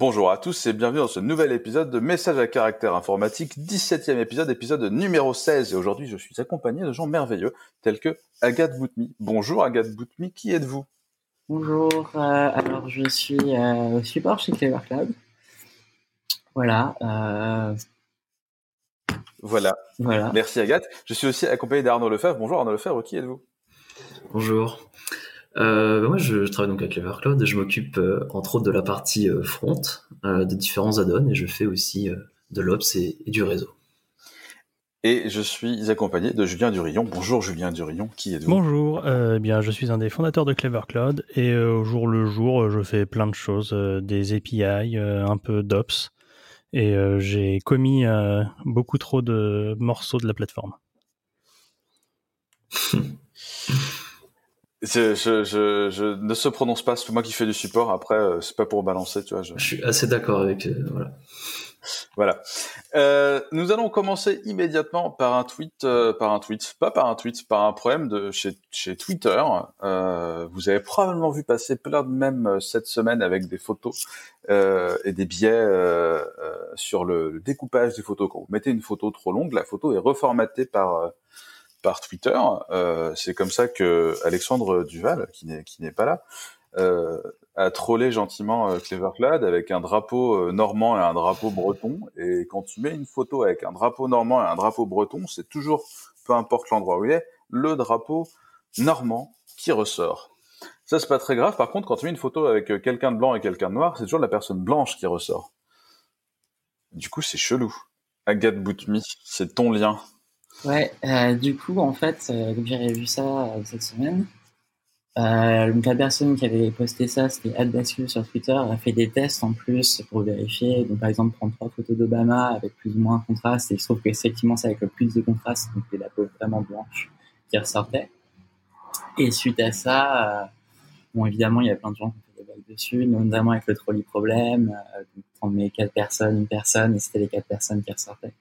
Bonjour à tous et bienvenue dans ce nouvel épisode de Message à caractère informatique, 17e épisode, épisode numéro 16. Et aujourd'hui, je suis accompagné de gens merveilleux tels que Agathe Boutmi. Bonjour Agathe Boutmi, qui êtes-vous? Bonjour, euh, alors je suis euh, au support chez Clever Cloud. Voilà. Euh, voilà. voilà. Merci Agathe. Je suis aussi accompagné d'Arnaud Lefebvre. Bonjour Arnaud Lefebvre, qui êtes-vous? Bonjour. Euh, bah, moi, je, travaille donc à Clever Cloud et je m'occupe euh, entre autres de la partie euh, front de différents add-ons et je fais aussi de l'Ops et, du réseau. Et je suis accompagné de Julien Durillon. Bonjour Julien Durillon, qui êtes-vous? Bonjour, eh bien je suis un des fondateurs de Clever Cloud et au jour le jour, je fais plein de choses, des API, un peu d'Ops et j'ai commis beaucoup trop de morceaux de la plateforme. Je, je, je, ne se prononce pas, c'est moi qui fais du support. Après, euh, c'est pas pour balancer, tu vois. Je, suis assez d'accord avec. Euh, voilà. Voilà. Euh, nous allons commencer immédiatement par un tweet, euh, par un tweet, pas par un tweet, par un problème de chez, chez Twitter. Euh, vous avez probablement vu passer plein de mèmes cette semaine avec des photos et des biais sur le, le, découpage des photos. Quand vous mettez une photo trop longue, la photo est reformatée par par Twitter. Euh, c'est comme ça que Alexandre Duval, qui n'est qui n'est pas là, euh, a trollé gentiment euh, Clever Cloud avec un drapeau euh, normand et un drapeau breton. Et quand tu mets une photo avec un drapeau normand et un drapeau breton, c'est toujours, peu importe l'endroit où il est, le drapeau normand qui ressort. Ça, c'est pas très grave. Par contre, quand tu mets une photo avec quelqu'un de blanc et quelqu'un de noir, c'est toujours la personne blanche qui ressort. Du coup, c'est chelou. Agathe Boutmi, c'est ton lien. Ouais, euh, du coup, en fait, euh, j'avais vu ça euh, cette semaine, euh, donc la personne qui avait posté ça, c'était Adbascule sur Twitter, a fait des tests en plus pour vérifier. Donc par exemple, prendre trois photos d'Obama avec plus ou moins de contraste, et il se trouve qu'effectivement c'est avec le plus de contraste, donc la peau vraiment blanche qui ressortait. Et suite à ça, euh, bon évidemment il y a plein de gens qui ont fait des blagues dessus, notamment avec le trolley problème, euh, on met quatre personnes, une personne, et c'était les quatre personnes qui ressortaient.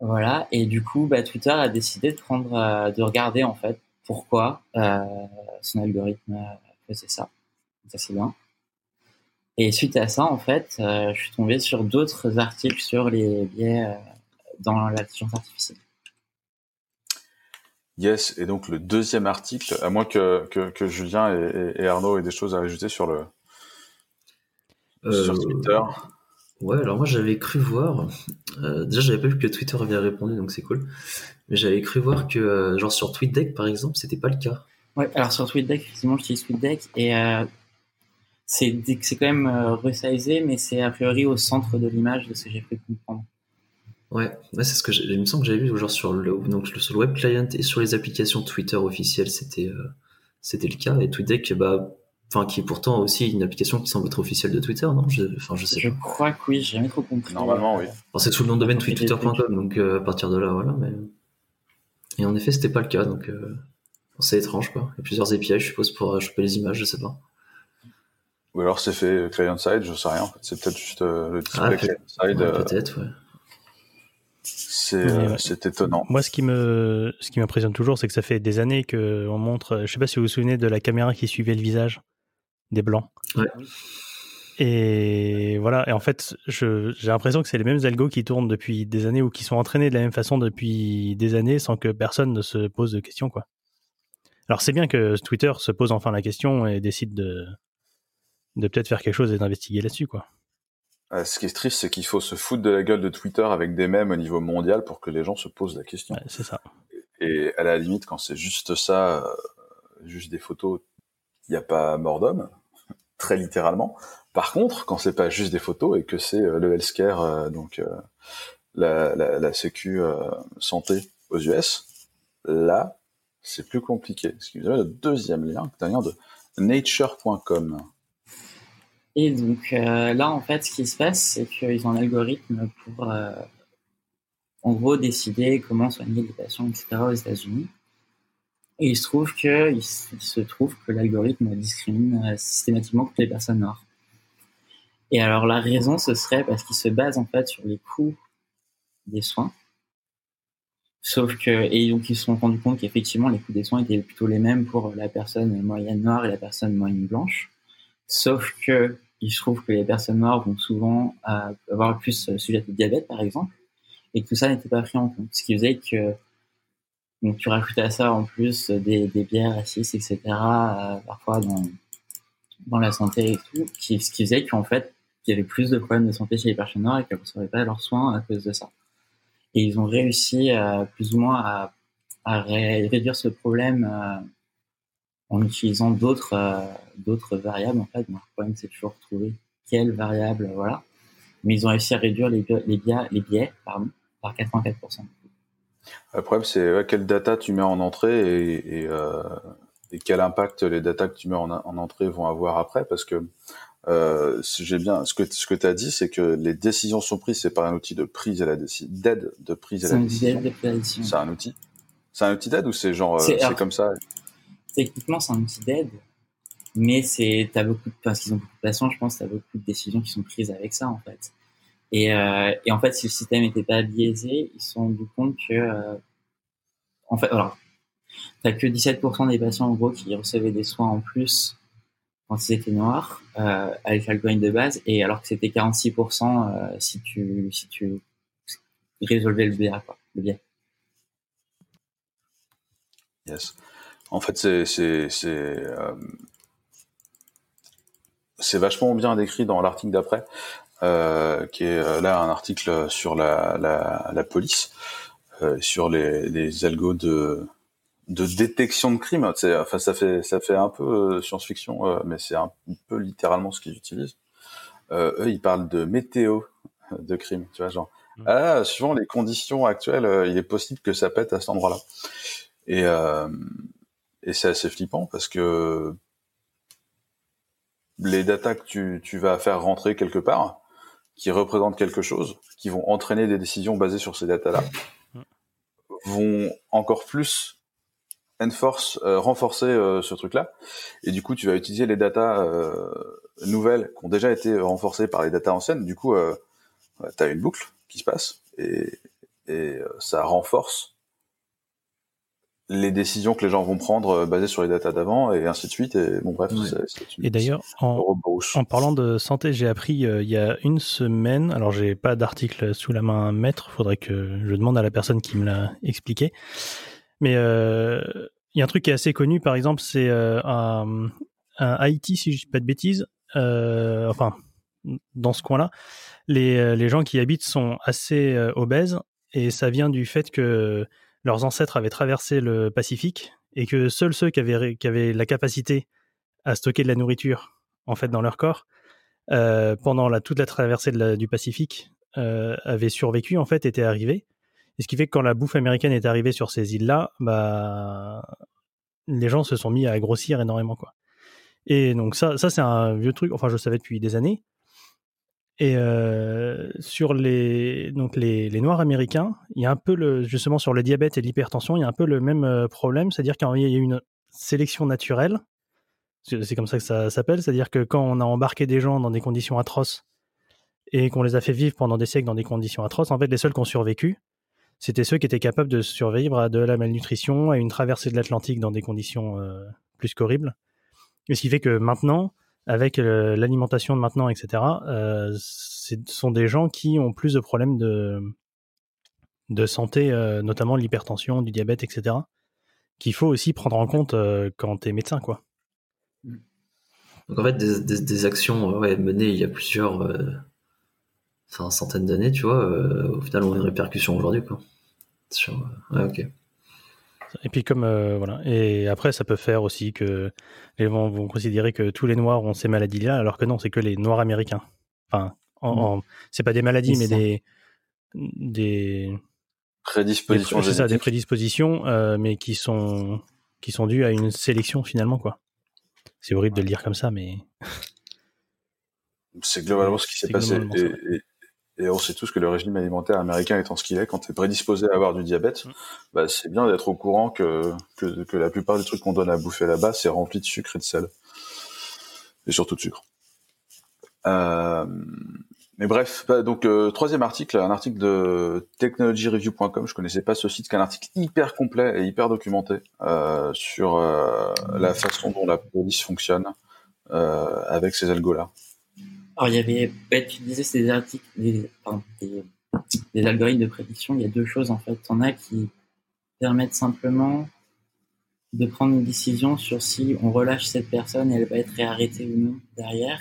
Voilà. Et du coup, bah, Twitter a décidé de prendre, euh, de regarder en fait pourquoi euh, son algorithme faisait ça. Ça c'est bien. Et suite à ça, en fait, euh, je suis tombé sur d'autres articles sur les biais euh, dans l'intelligence artificielle. Yes, et donc le deuxième article, à moins que, que, que Julien et, et, Arnaud aient des choses à rajouter sur le sur Twitter. Ouais, alors moi j'avais cru voir, euh, déjà j'avais pas vu que Twitter avait répondu donc c'est cool, mais j'avais cru voir que euh, genre sur TweetDeck par exemple c'était pas le cas. Ouais, alors sur TweetDeck effectivement j'utilise TweetDeck et euh, c'est c'est quand même euh, resizé mais c'est a priori au centre de l'image de ce que j'ai pu comprendre. Ouais, ouais c'est ce que il me semble que j'avais vu genre sur le donc sur le web client et sur les applications Twitter officielles c'était c'était le cas et TweetDeck bah enfin qui est pourtant aussi une application qui semble être officielle de Twitter, non? Je, Enfin, je sais je crois que oui, j'ai jamais trop compris. Normalement, oui. c'est sous le nom de domaine twitter.com, donc euh, à partir de là, voilà. Mais... Et en effet, c'était pas le cas, donc euh, c'est étrange, quoi. Il y a plusieurs API, je suppose, pour choper les images, je sais pas. Ou alors c'est fait client-side, je sais rien. C'est peut-être juste euh, le display ah, client-side. peut-être, ouais. C'est étonnant. Moi, ce qui me ce qui m'impressionne toujours, c'est que ça fait des années que on montre. Je sais pas si vous vous souvenez de la caméra qui suivait le visage des blancs. Et voilà. Et en fait, j'ai l'impression que c'est les mêmes algos qui tournent depuis des années ou qui sont entraînés de la même façon depuis des années sans que personne ne se pose de questions, quoi. Alors c'est bien que Twitter se pose enfin la question et décide de, de peut-être faire quelque chose et d'investiguer là-dessus, quoi. ce qui est triste, c'est qu'il faut se foutre de la gueule de Twitter avec des mèmes au niveau mondial pour que les gens se posent la question. c'est ça. Et à la limite, quand c'est juste ça, euh, juste des photos, il n'y a pas mort d'homme très littéralement. Par contre, quand c'est pas juste des photos et que c'est euh, le healthcare, euh, donc euh, la, sécu santé aux US, là, c'est plus compliqué. Ce qui vous le deuxième lien, un lien de nature.com. Et donc là, en fait, ce qui se passe, c'est qu'ils ont un algorithme pour, en gros, décider comment soigner les patients, etc. aux États-Unis. Et il se trouve que il se trouve que l'algorithme discrimine euh, systématiquement toutes les personnes noires. Et alors la raison ce serait parce qu'il se base en fait sur les coûts des soins. Sauf que et donc ils se sont rendus compte qu'effectivement les coûts des soins étaient plutôt les mêmes pour la personne moyenne noire et la personne moyenne blanche. Sauf que il se trouve que les personnes noires vont souvent avoir plus sujet de diabète, par exemple, et que tout ça n'était pas pris en compte. Ce qui faisait que donc tu rajoutais à ça en plus des, des bières acides, etc. parfois dans, la santé et tout, qui, ce qui faisait qu'en fait, il y avait plus de problèmes de santé chez les personnes noires et qu'elles ne recevaient pas leurs soins à cause de ça. Et ils ont réussi à, plus ou moins à, à réduire ce problème euh, en utilisant d'autres euh, d'autres variables en fait. le problème c'est toujours trouver quelle variable, voilà. Mais ils ont réussi à réduire les, biais, par 84%. Le problème c'est quelle data tu mets en entrée et, et, euh, et, quel impact les data que tu mets en, en entrée vont avoir après parce que euh, j'ai bien ce que ce que tu as dit, c'est que les décisions sont prises, c'est par un outil de prise à la décision, d'aide de prise à la décision. C'est un outil. C'est un outil d'aide ou c'est genre euh, c'est comme ça? Techniquement, c'est un outil d'aide, mais c'est t'as beaucoup de, parce qu'ils ont beaucoup de patients, je pense, t'as beaucoup de décisions qui sont prises avec ça en fait. Et, euh, et en fait, si le système n'était pas biaisé, ils se sont rendus compte que euh, en fait, alors t'as que 17% des patients qui recevaient des soins en plus quand ils étaient noirs euh, avec l'algorithme de base et alors que c'était 46% euh, si tu si tu résolvais le biais quoi, le biais. Yes. En fait, c'est c'est c'est vachement bien décrit dans l'article d'après, euh, qui est euh, là un article sur la la, la police, euh, sur les les algos de de détection de crime. Enfin, ça fait ça fait un peu science-fiction, mais c'est un peu littéralement ce qu'ils utilisent. Eux, ils parlent de météo de crime, tu vois, genre. Mmh. Ah, suivant les conditions actuelles, il est possible que ça pète à cet endroit-là. Et et c'est assez flippant parce que les datas que tu, tu vas faire rentrer quelque part, qui représentent quelque chose, qui vont entraîner des décisions basées sur ces datas-là, mmh. vont encore plus enforce, euh, renforcer euh, ce truc-là. Et du coup, tu vas utiliser les datas euh, nouvelles qui ont déjà été renforcées par les datas anciennes. Du coup, tu as une boucle qui se passe et, et ça renforce les décisions que les gens vont prendre basées sur les datas d'avant et ainsi de suite. Et bon, bref. et d'ailleurs, en, en, parlant de santé, j'ai appris il y a une semaine, alors j'ai pas d'article sous la main à mettre, faudrait que je demande à la personne qui me l'a expliqué. Mais euh, il y a un truc qui est assez connu, par exemple, c'est euh, un, Haïti, si je dis pas de bêtises. Euh, enfin, dans ce coin-là, les, les gens qui y habitent sont assez obèses et ça vient du fait que leurs ancêtres avaient traversé le Pacifique et que seuls ceux qui avaient, la capacité à stocker de la nourriture en fait dans leur corps pendant la, toute la traversée du Pacifique avaient survécu en fait étaient arrivés et ce qui fait que quand la bouffe américaine est arrivée sur ces îles-là, bah, les gens se sont mis à grossir énormément, quoi. Et donc ça, ça c'est un vieux truc. Enfin, je le savais depuis des années. Et euh, sur les donc les, les, Noirs américains, il y a un peu le justement sur le diabète et l'hypertension, il y a un peu le même euh, problème, c'est-à-dire qu'il y a une sélection naturelle. C'est comme ça que ça s'appelle, c'est-à-dire que quand on a embarqué des gens dans des conditions atroces et qu'on les a fait vivre pendant des siècles dans des conditions atroces, en fait, les seuls qui ont survécu, c'était ceux qui étaient capables de survivre à de la malnutrition, à une traversée de l'Atlantique dans des conditions euh, plus qu'horribles. ce qui fait que maintenant, avec euh, l'alimentation de maintenant, etc., euh, ce sont des gens qui ont plus de problèmes de, santé, notamment l'hypertension, du diabète, etc., qu'il faut aussi prendre en compte quand tu es médecin. Quoi. Donc en fait, des, actions menées il y a plusieurs centaines d'années, tu vois, euh, au final, on a une répercussion aujourd'hui, quoi. Sur... Ouais, ok. Et puis comme euh, voilà, et après ça peut faire aussi que les gens vont considérer que tous les noirs ont ces maladies-là, alors que non, c'est que les noirs américains. Enfin, en, mm. c'est pas des maladies, mais des des prédispositions. C'est ça, des prédispositions, euh, mais qui sont qui sont dues à une sélection finalement, quoi. C'est horrible de le dire comme ça, mais c'est globalement ce qui s'est passé. Et, et on sait tous que le régime alimentaire américain étant ce qu'il est, quand tu es prédisposé à avoir du diabète, mm. bah, c'est bien d'être au courant que, que, que, la plupart des trucs qu'on donne à bouffer là-bas, c'est rempli de sucre et de sel. Et surtout de sucre. Euh, mais bref, bah, donc euh, troisième article, un article de technologyreview.com. Je connaissais pas ce site, qui est un article hyper complet et hyper documenté euh, sur la façon dont la police fonctionne avec ces algos-là. Alors, il y avait, tu disais, c'est des articles, des, des, algorithmes de prédiction. Il y a deux choses, en fait. On a qui permettent simplement de prendre une décision sur si on relâche cette personne elle va être réarrêtée ou non derrière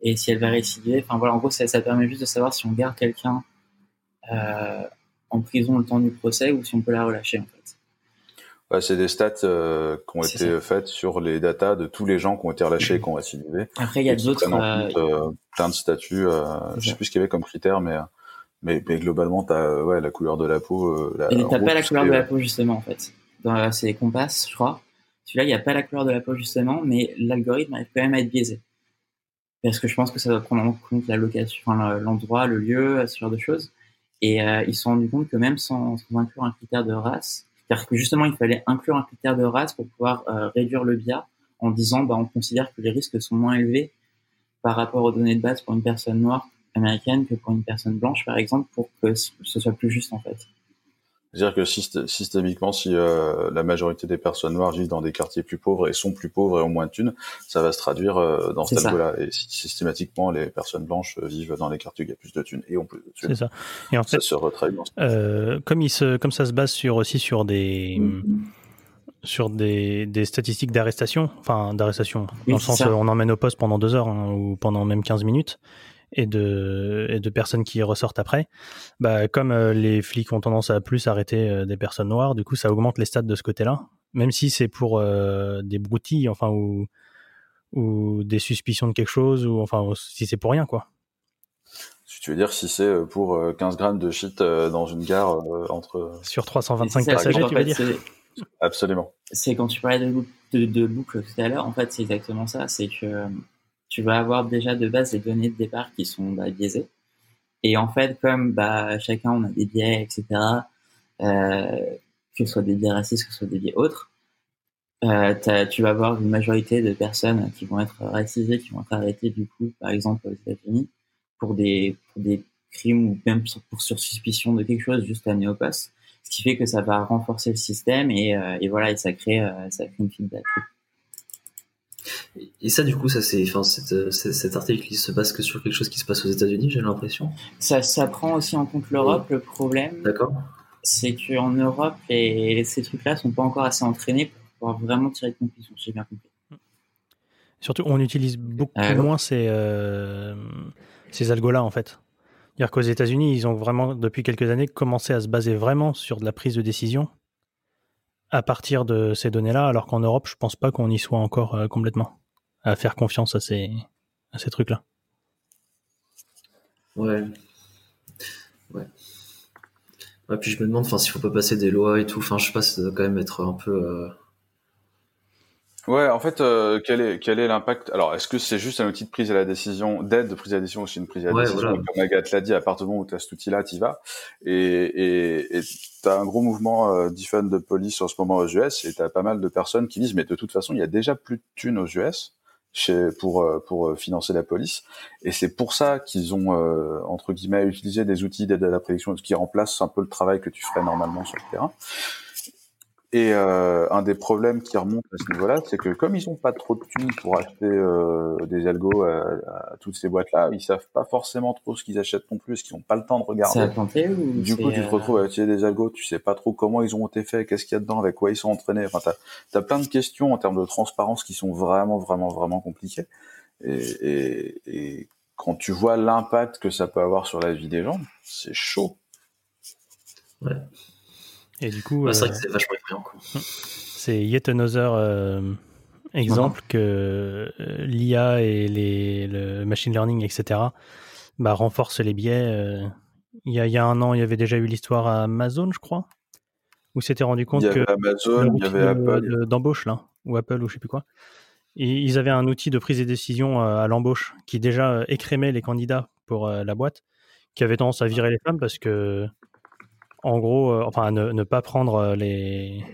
et si elle va récidiver. Enfin voilà, en gros, ça, ça permet juste de savoir si on garde quelqu'un euh, en prison le temps du procès ou si on peut la relâcher en fait. Ouais, c'est des stats euh, qui ont été faites sur les datas de tous les gens qui ont été relâchés et qui ont récidivé. Après, il y a d'autres euh, euh, plein de statuts. je sais plus ce qu'il y avait comme critère, mais mais, mais globalement, t'as ouais la couleur de la peau. La, et t'as pas la couleur de la peau justement en fait. C'est compasses, je crois. Celui-là, il n'y a pas la couleur de la peau justement, mais l'algorithme arrive quand même à être biaisé. Parce que je pense que ça doit prendre en compte la location, enfin, l'endroit, le lieu, ce genre de choses. Et ils se sont rendus compte que même sans, sans inclure un critère de race, c'est-à-dire que justement, il fallait inclure un critère de race pour pouvoir euh, réduire le bias en disant, bah, on considère que les risques sont moins élevés par rapport aux données de base pour une personne noire américaine que pour une personne blanche, par exemple, pour que ce soit plus juste en fait. C'est-à-dire que systémiquement, si euh, la majorité des personnes noires vivent dans des quartiers plus pauvres et sont plus pauvres et ont moins de thunes, ça va se traduire euh, dans ce tableau-là. Et systématiquement, les personnes blanches vivent dans les quartiers où il y a plus de thunes et ont plus de thunes. C'est ça. Et en fait, ça se retraduit. Euh, comme, il se, comme ça se base sur, aussi sur des... sur des, des statistiques d'arrestation, enfin d'arrestation, dans le sens on emmène au poste pendant deux heures hein, ou pendant même 15 minutes, et de, et de personnes qui ressortent après, bah, comme euh, les flics ont tendance à plus arrêter euh, des personnes noires, du coup, ça augmente les stats de ce côté-là, même si c'est pour euh, des broutilles, enfin, ou, ou des suspicions de quelque chose, ou enfin, si c'est pour rien, quoi. Tu veux dire si c'est pour 15 grammes de shit dans une gare entre... Sur 325 passagers, tu veux dire Absolument. C'est quand tu parlais de, de, de boucle tout à l'heure, en fait, c'est exactement ça. C'est que tu vas avoir déjà de base des données de départ qui sont bah, biaisées. Et en fait, comme bah, chacun on a des biais, etc., euh, que ce soit des biais racistes, que ce soit des biais autres, euh, tu vas avoir une majorité de personnes qui vont être racisées, qui vont être arrêtées du coup, par exemple aux États-Unis, pour des, pour des crimes ou même pour sur suspicion de quelque chose juste à au poste. Ce qui fait que ça va renforcer le système et, euh, et voilà, et ça crée, euh, ça crée une feedback. Et ça, du coup, ça c'est, enfin, cet article, il se base que sur quelque chose qui se passe aux États-Unis, j'ai l'impression. Ça, ça prend aussi en compte l'Europe. Le problème, d'accord, c'est qu'en Europe, les, ces trucs-là sont pas encore assez entraînés pour pouvoir vraiment tirer de conclusions. J'ai bien compris. Surtout, on utilise beaucoup moins ces, euh, ces algos-là, en fait. C'est-à-dire qu'aux États-Unis, ils ont vraiment, depuis quelques années, commencé à se baser vraiment sur de la prise de décision à partir de ces données-là, alors qu'en Europe, je pense pas qu'on y soit encore euh, complètement à faire confiance à ces, à ces trucs-là. Ouais. Ouais. Ouais, puis je me demande, enfin, s'il faut pas passer des lois et tout, enfin, je sais pas, ça doit quand même être un peu. Euh, Ouais, en fait, euh, quel est quel est l'impact? Alors, est-ce que c'est juste un outil de prise à la décision, d'aide de prise à la décision, aussi une prise à la décision? Comme Agathe l'a dit, à partir du moment où tu as cet outil-là, tu vas. Et tu as un gros mouvement euh, de police en ce moment aux US, et tu as pas mal de personnes qui disent, mais de toute façon, il y a déjà plus de thunes aux US chez, pour, euh, pour euh, financer la police. Et c'est pour ça qu'ils ont, entre guillemets, utilisé des outils d'aide à la prédiction, qui remplacent un peu le travail que tu ferais normalement sur le terrain. Et euh, un des problèmes qui remonte à ce niveau-là, c'est que comme ils n'ont pas trop de thunes pour acheter euh, des algos à, toutes ces boîtes-là, ils savent pas forcément trop ce qu'ils achètent non plus, parce qu'ils n'ont pas le temps de regarder. ou du coup, tu te euh, retrouves à utiliser des algos, tu sais pas trop comment ils ont été faits, qu'est-ce qu'il y a dedans, avec quoi ils sont entraînés. Enfin, t'as as plein de questions en termes de transparence qui sont vraiment, vraiment, vraiment compliquées. Et, et, et quand tu vois l'impact que ça peut avoir sur la vie des gens, c'est chaud. Ouais. Et du coup, c'est vrai euh, que c'est vachement effrayant. C'est yet another euh, exemple que euh, l'IA et les, le machine learning, etc., bah, renforcent les biais. Il y, a, il y, a, un an, il y avait déjà eu l'histoire à Amazon, je crois, où s'était rendu compte il y que Amazon, il y avait Apple, d'embauche là, ou Apple ou je sais plus quoi. Et ils avaient un outil de prise de décision à l'embauche qui déjà écrémait les candidats pour la boîte, qui avait tendance à virer les femmes parce que en gros, euh, enfin, ne, ne, pas prendre euh, les,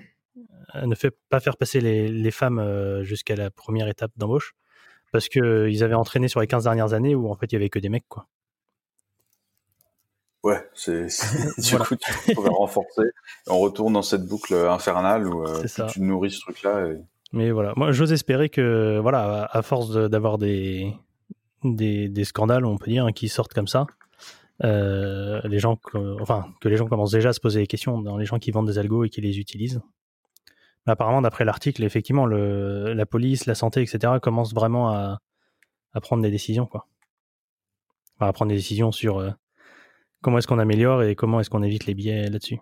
ne fait pas faire passer les, les femmes euh, jusqu'à la première étape d'embauche, parce que ils avaient entraîné sur les 15 dernières années où en fait il y avait que des mecs, quoi. Ouais, c'est du coup tu pourrais renforcer. On retourne dans cette boucle infernale où tu nourris ce truc-là. Mais voilà, moi j'ose espérer que voilà, à force d'avoir des des, des, scandales, on peut dire, qui sortent comme ça. Euh, les gens, que, enfin, que les gens commencent déjà à se poser des questions dans les gens qui vendent des algos et qui les utilisent. Mais apparemment, d'après l'article, effectivement, le, la police, la santé, etc., commencent vraiment à, à prendre des décisions, quoi. Enfin, à prendre des décisions sur euh, comment est-ce qu'on améliore et comment est-ce qu'on évite les biais là-dessus.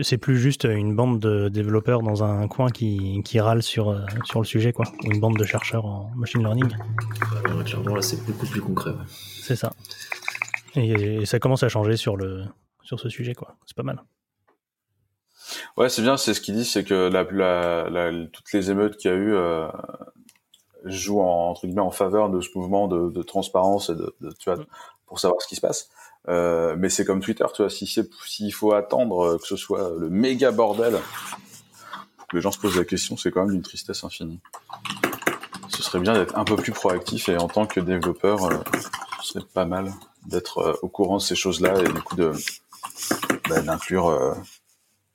C'est plus juste une bande de développeurs dans un coin qui, qui râle sur, euh, sur le sujet, quoi. Ou une bande de chercheurs en machine learning. clairement, là, c'est beaucoup plus concret. C'est ça. Et, ça commence à changer sur, le, sur ce sujet, quoi. C'est pas mal. Ouais, c'est bien, c'est ce qu'il dit, c'est que la, la, toutes les émeutes qu'il y a eu euh, jouent en, entre guillemets en faveur de ce mouvement de, de transparence et de, de tu vois, mm. pour savoir ce qui se passe. Euh, mais c'est comme Twitter, tu vois, si s'il faut attendre que ce soit le méga bordel pour que les gens se posent la question, c'est quand même d'une tristesse infinie. Ce serait bien d'être un peu plus proactif et en tant que développeur, euh, ce serait pas mal d'être euh, au courant de ces choses-là et du coup de bah, d'inclure euh,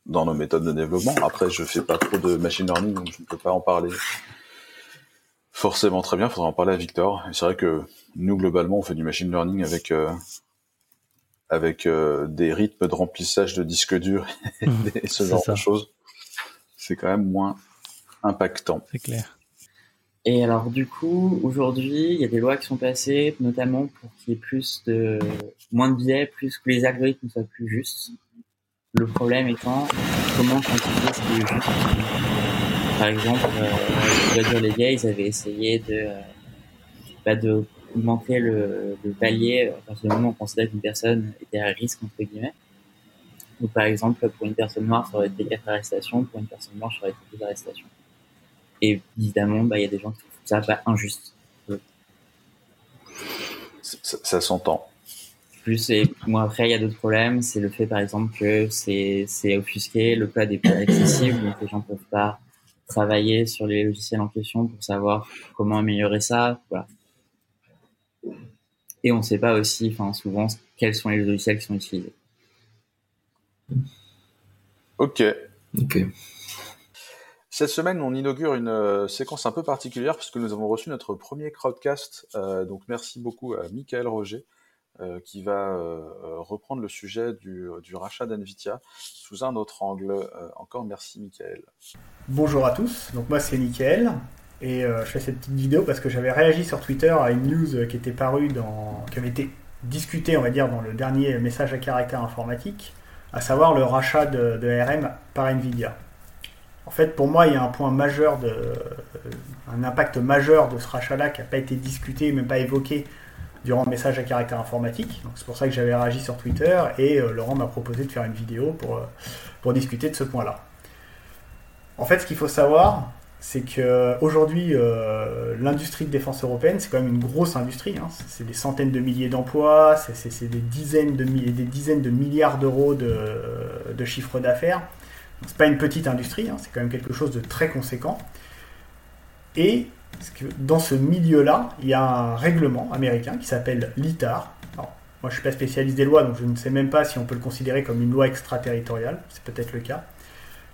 dans nos méthodes de développement. Après, je fais pas trop de machine learning, donc je ne peux pas en parler forcément très bien. Il faudra en parler à Victor. C'est vrai que nous, globalement, on fait du machine learning avec avec euh, des rythmes de remplissage de disques durs et mmh. ce genre de choses, c'est quand même moins impactant. C'est clair. Et alors du coup, aujourd'hui, il y a des lois qui sont passées, notamment pour qu'il y ait plus de moins de biais, plus que les algorithmes soient plus justes. Le problème étant comment quantifier ce qui est juste. Par exemple, euh, les gars, ils avaient essayé de, euh, bah, de augmenter le, le palier à partir du moment où on considère qu'une personne était à risque, entre guillemets. Donc, par exemple, pour une personne noire, ça aurait été 4 arrestations, pour une personne blanche, ça aurait été 2 arrestations. Et évidemment, bah, il y a des gens qui trouvent ça pas injuste. Ça, ça s'entend. Plus, et moi, après, il y a d'autres problèmes. C'est le fait, par exemple, que c'est, offusqué, le code est pas accessible, donc les gens peuvent pas travailler sur les logiciels en question pour savoir comment améliorer ça. Voilà. Et on ne sait pas aussi, enfin souvent, quels sont les logiciels qui sont utilisés. Ok. Ok. Cette semaine, on inaugure une euh, séquence un peu particulière puisque nous avons reçu notre premier crowdcast. Euh, donc, merci beaucoup à Michael Roger euh, qui va reprendre le sujet du, rachat d'NVIDIA sous un autre angle. encore merci, Michael. Bonjour à tous. Donc, moi, c'est Michael. Et euh, je fais cette petite vidéo parce que j'avais réagi sur Twitter à une news qui était parue dans, qui avait été discutée, on va dire, dans le dernier message à caractère informatique, à savoir le rachat de, de ARM par Nvidia. En fait, pour moi, il y a un point majeur, de, euh, un impact majeur de ce rachat-là qui n'a pas été discuté, même pas évoqué durant le message à caractère informatique. C'est pour ça que j'avais réagi sur Twitter et euh, Laurent m'a proposé de faire une vidéo pour, pour discuter de ce point-là. En fait, ce qu'il faut savoir, c'est qu'aujourd'hui, euh, l'industrie de défense européenne, c'est quand même une grosse industrie. Hein. C'est des centaines de milliers d'emplois, c'est des dizaines de, des dizaines de milliards d'euros de, de, chiffre d'affaires. C'est pas une petite industrie, hein, c'est quand même quelque chose de très conséquent. Et dans ce milieu-là, il y a un règlement américain qui s'appelle l'ITAR. moi, je suis pas spécialiste des lois, donc je ne sais même pas si on peut le considérer comme une loi extraterritoriale. C'est peut-être le cas.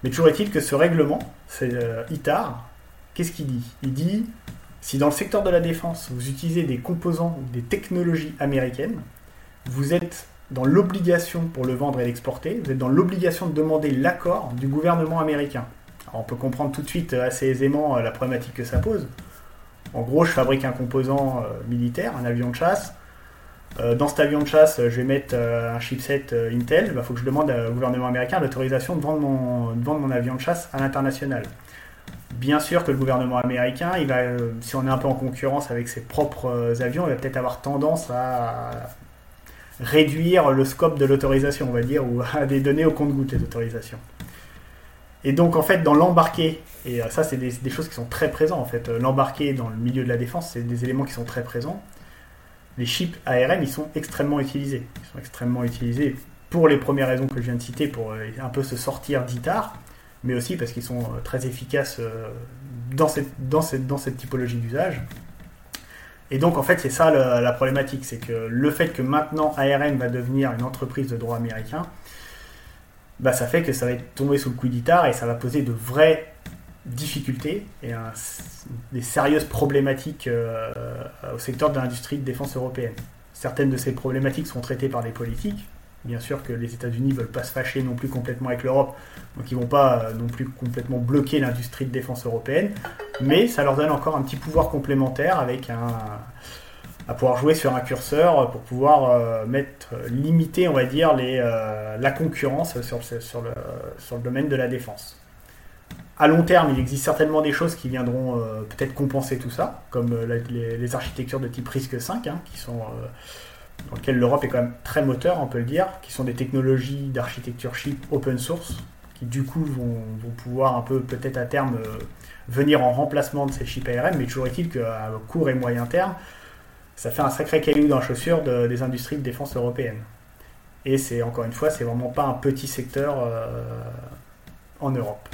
Mais toujours est-il que ce règlement, c'est euh, ITAR, qu'est-ce qu'il dit? Il dit si dans le secteur de la défense, vous utilisez des composants ou des technologies américaines, vous êtes dans l'obligation pour le vendre et l'exporter, vous êtes dans l'obligation de demander l'accord du gouvernement américain. Alors on peut comprendre tout de suite euh, assez aisément euh, la problématique que ça pose. En gros, je fabrique un composant militaire, un avion de chasse. Euh, dans cet avion de chasse, je vais mettre euh, un chipset euh, Intel. Il bah, faut que je demande au gouvernement américain l'autorisation de, vendre mon avion de chasse à l'international. Bien sûr que le gouvernement américain, si on est un peu en concurrence avec ses propres avions, il va peut-être avoir tendance à réduire le scope de l'autorisation, on va dire, ou à des données au compte-goutte, les autorisations. Et donc, en fait, dans l'embarqué, et ça, c'est des, choses qui sont très présentes, en fait, l'embarqué dans le milieu de la défense, c'est des éléments qui sont très présents les chips ARM, ils sont extrêmement utilisés. Ils sont extrêmement utilisés pour les premières raisons que je viens de citer, pour euh, un peu se sortir d'ITAR, mais aussi parce qu'ils sont euh, très efficaces euh, dans cette, dans cette, dans cette typologie d'usage. Et donc, en fait, c'est ça la, problématique, c'est que le fait que maintenant ARM va devenir une entreprise de droit américain, bah, ça fait que ça va être tombé sous le coup d'ITAR et ça va poser de vrais difficultés et des sérieuses problématiques au secteur de l'industrie de défense européenne. Certaines de ces problématiques sont traitées par les politiques. Bien sûr que les États-Unis ne veulent pas se fâcher non plus complètement avec l'Europe, donc ils ne vont pas non plus complètement bloquer l'industrie de défense européenne, mais ça leur donne encore un petit pouvoir complémentaire avec un, à pouvoir jouer sur un curseur pour pouvoir euh, mettre, limiter, on va dire, les, euh, la concurrence sur, le, domaine de la défense. À long terme, il existe certainement des choses qui viendront euh, peut-être compenser tout ça, comme les, architectures de type RISC 5, hein, qui sont, dans lesquelles l'Europe est quand même très moteur, on peut le dire, qui sont des technologies d'architecture chip open source, qui du coup vont, pouvoir un peu peut-être à terme venir en remplacement de ces chips ARM, mais toujours est-il qu'à court et moyen terme, ça fait un sacré caillou dans la chaussure des industries de défense européennes. Et c'est encore une fois, c'est vraiment pas un petit secteur euh, en Europe.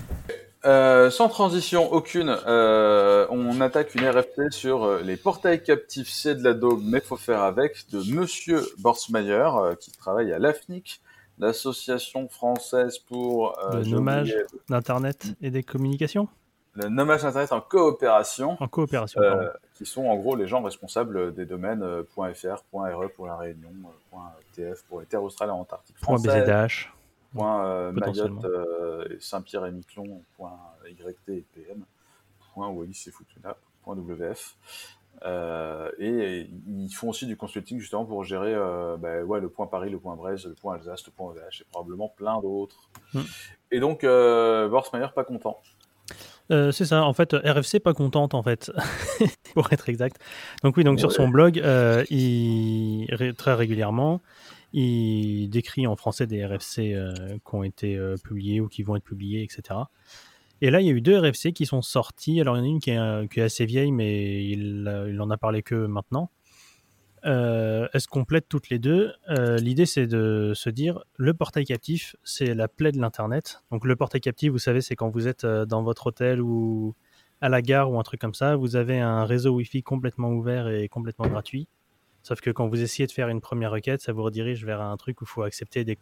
Euh, sans transition aucune, euh, on attaque une RFT sur les portails captifs, c'est de la daube, mais faut faire avec, de Monsieur Borsmeyer, qui travaille à l'AFNIC, l'association française pour le nommage d'Internet et des communications le nommage Internet en coopération. En coopération. Euh, qui sont en gros les gens responsables des domaines euh, .fr, .re pour la Réunion, euh, .tf pour les terres australes et antarctiques françaises. .bzh. Point Mayotte, Saint-Pierre et Miquelon, .yt et pm, Wallis et Futuna, .wf. et ils font aussi du consulting justement pour gérer bah, ouais, le point Paris, le point Brest, le point Alsace, le point OVH et probablement plein d'autres. Hmm. Et donc, Borsmeyer pas content. Euh, c'est ça, en fait, RFC pas contente, en fait, pour être exact. Donc oui, donc sur son blog, euh, il, très régulièrement, il décrit en français des RFC euh, qui ont été publiés ou qui vont être publiés, etc. Et là, il y a eu deux RFC qui sont sortis. Alors, il y en a une qui est, est assez vieille, mais il, il en a parlé que maintenant. Euh, elles se complètent toutes les deux? Euh, l'idée, c'est de se dire, le portail captif, c'est la plaie de l'Internet. Donc le portail captif, vous savez, c'est quand vous êtes euh, dans votre hôtel ou à la gare ou un truc comme ça, vous avez un réseau Wi-Fi complètement ouvert et complètement gratuit. Sauf que quand vous essayez de faire une première requête, ça vous redirige vers un truc où il faut accepter des,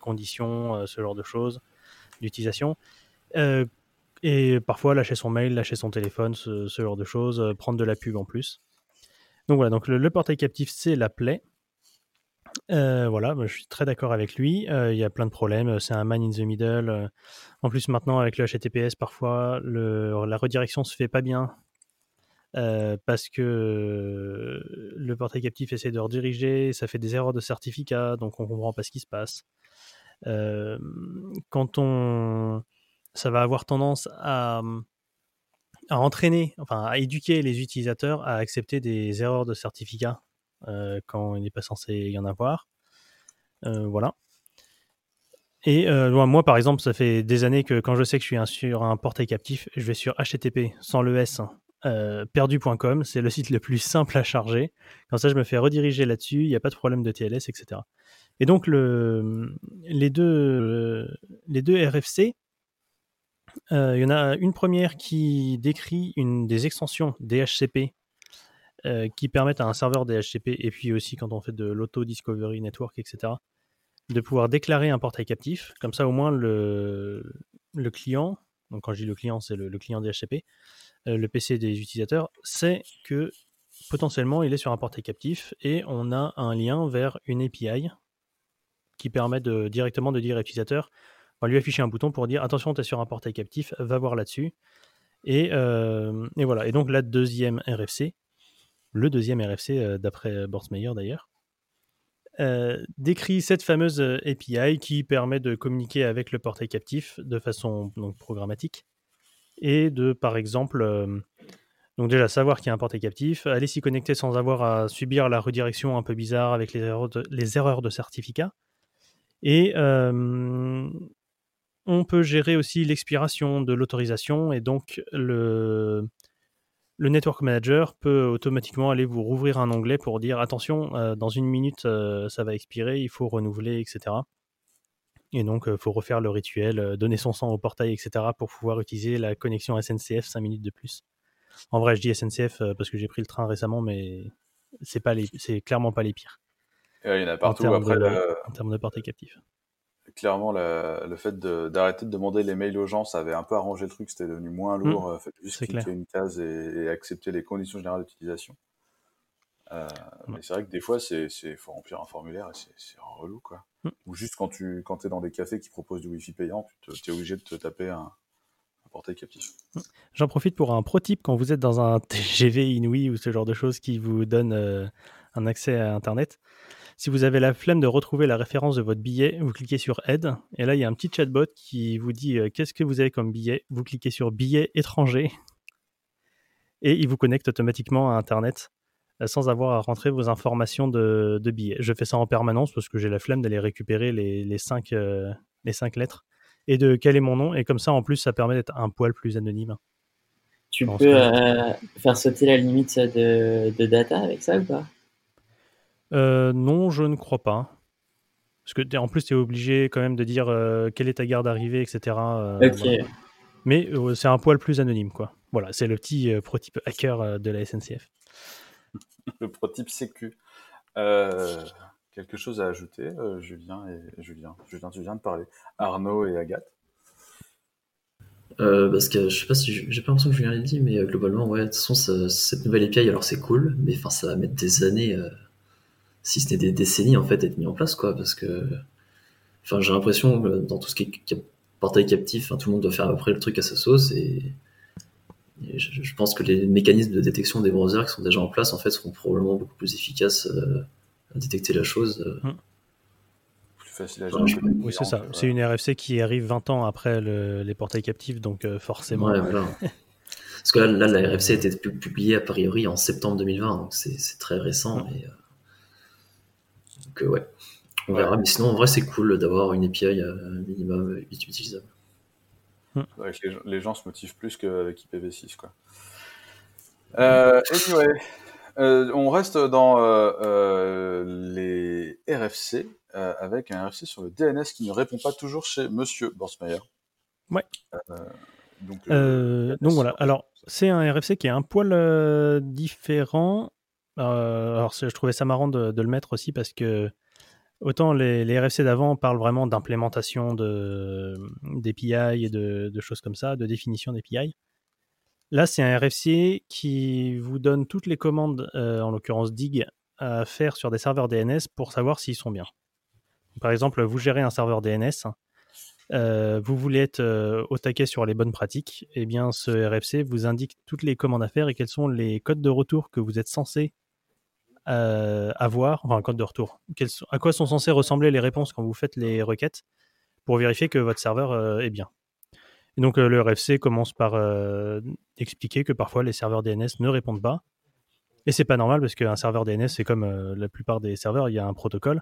conditions, ce genre de choses, d'utilisation. et parfois lâcher son mail, lâcher son téléphone, ce, genre de choses, prendre de la pub en plus. Donc voilà, donc le, portail captif, c'est la plaie. Euh, voilà, je suis très d'accord avec lui. Euh, il y a plein de problèmes. C'est un man in the middle. Euh, en plus, maintenant, avec le HTTPS, parfois, la redirection se fait pas bien. Parce que le portail captif essaie de rediriger, ça fait des erreurs de certificat, donc on comprend pas ce qui se passe. quand on, ça va avoir tendance à, à entraîner, enfin à éduquer les utilisateurs à accepter des erreurs de certificat quand il n'est pas censé y en avoir. Voilà. Et moi, par exemple, ça fait des années que quand je sais que je suis sur un portail captif, je vais sur HTTP sans le S, perdu.com. C'est le site le plus simple à charger. Comme ça, je me fais rediriger là-dessus. Il n'y a pas de problème de TLS, etc. Et donc, le, les, deux, RFC, euh, il y en a une première qui décrit une des extensions DHCP euh, qui permettent à un serveur DHCP, et puis aussi quand on fait de l'auto-discovery network, etc., de pouvoir déclarer un portail captif. Comme ça, au moins, le, le client, donc quand je dis le client, c'est le, client DHCP, euh, le PC des utilisateurs, sait que potentiellement il est sur un portail captif et on a un lien vers une API qui permet de, directement de dire à l'utilisateur va lui afficher un bouton pour dire attention, tu es sur un portail captif, va voir là-dessus. Euh, et, voilà. Et donc la deuxième RFC, le deuxième RFC euh, d'après Borsmeyer d'ailleurs, euh, décrit cette fameuse API qui permet de communiquer avec le portail captif de façon donc, programmatique et de par exemple donc déjà savoir qu'il y a un portail captif, aller s'y connecter sans avoir à subir la redirection un peu bizarre avec les erreurs de, certificat et on peut gérer aussi l'expiration de l'autorisation et donc le, Network Manager peut automatiquement aller vous rouvrir un onglet pour dire attention, euh, dans une minute euh, ça va expirer, il faut renouveler, etc. Et donc il euh, faut refaire le rituel, donner son sang au portail, etc. pour pouvoir utiliser la connexion SNCF 5 minutes de plus. En vrai, je dis SNCF parce que j'ai pris le train récemment, mais c'est pas les, c'est clairement pas les pires. il y en a partout en après. en termes de portail captif clairement, le fait d'arrêter de, demander les mails aux gens, ça avait un peu arrangé le truc, c'était devenu moins mmh. lourd. Faites juste cliquer une case et, accepter les conditions générales d'utilisation. Euh, mais c'est vrai que des fois, c'est faut remplir un formulaire et c'est relou, quoi. Mmh. Ou juste quand tu quand es dans des cafés qui proposent du Wi-Fi payant, tu es obligé de te taper un, portail captif. Mmh. J'en profite pour un pro type quand vous êtes dans un TGV Inouï ou ce genre de choses qui vous donne euh, un accès à Internet. Si vous avez la flemme de retrouver la référence de votre billet, vous cliquez sur Aide et là il y a un petit chatbot qui vous dit euh, qu'est-ce que vous avez comme billet? Vous cliquez sur billet étranger et il vous connecte automatiquement à Internet sans avoir à rentrer vos informations de, billets. Je fais ça en permanence parce que j'ai la flemme d'aller récupérer les, les, cinq, euh, les cinq lettres et de caler mon nom. Et comme ça, en plus, ça permet d'être un poil plus anonyme. Tu peux euh, faire sauter la limite de, data avec ça ou pas? Non, je ne crois pas. Parce que en plus, tu es obligé quand même de dire quelle est ta garde d'arrivée, etc. ok. Mais c'est un poil plus anonyme, quoi. Voilà, c'est le petit prototype hacker de la SNCF. le prototype sécu. Euh, quelque chose à ajouter, euh, Julien et Julien. Julien, tu viens de parler. Arnaud et Agathe. Euh, parce que je sais pas si j'ai pas l'impression que Julien l'a dit, mais globalement, ouais, de toute façon, cette nouvelle API, alors c'est cool, mais enfin, ça va mettre des années, si ce n'est des décennies en fait, à être mis en place, quoi, parce que, enfin, j'ai l'impression dans tout ce qui est portail captif, tout le monde doit faire à peu près le truc à sa sauce et je, pense que les mécanismes de détection des browsers qui sont déjà en place en fait seront probablement beaucoup plus efficaces euh, à détecter la chose. Euh. Hum. Plus facile à gérer. oui, c'est ça. C'est une RFC qui arrive 20 ans après les portails captifs, donc euh, forcément. Parce que là, là, la RFC a été publiée a priori en septembre 2020, donc c'est très récent. Hum. Et, donc ouais, on verra. Mais sinon, en vrai, c'est cool d'avoir une API minimum utilisable. Les, gens se motivent plus qu'avec IPv6. Quoi. Euh, anyway, euh, on reste dans euh, les RFC avec un RFC sur le DNS qui ne répond pas toujours chez Monsieur Borsmeyer. Ouais. donc, donc, voilà. Alors, c'est un RFC qui est un poil différent. alors, je trouvais ça marrant de, de, le mettre aussi parce que Autant les, RFC d'avant parlent vraiment d'implémentation d'API et de, choses comme ça, de définition d'API. Là, c'est un RFC qui vous donne toutes les commandes, euh, en l'occurrence DIG, à faire sur des serveurs DNS pour savoir s'ils sont bien. Par exemple, vous gérez un serveur DNS, euh, vous voulez être euh, au taquet sur les bonnes pratiques, eh bien ce RFC vous indique toutes les commandes à faire et quels sont les codes de retour que vous êtes censé euh, avoir, enfin un code de retour, à quoi sont censées ressembler les réponses quand vous faites les requêtes pour vérifier que votre serveur euh, est bien. Et donc euh, le RFC commence par expliquer que parfois les serveurs DNS ne répondent pas. Et c'est pas normal parce qu'un serveur DNS, c'est comme la plupart des serveurs, il y a un protocole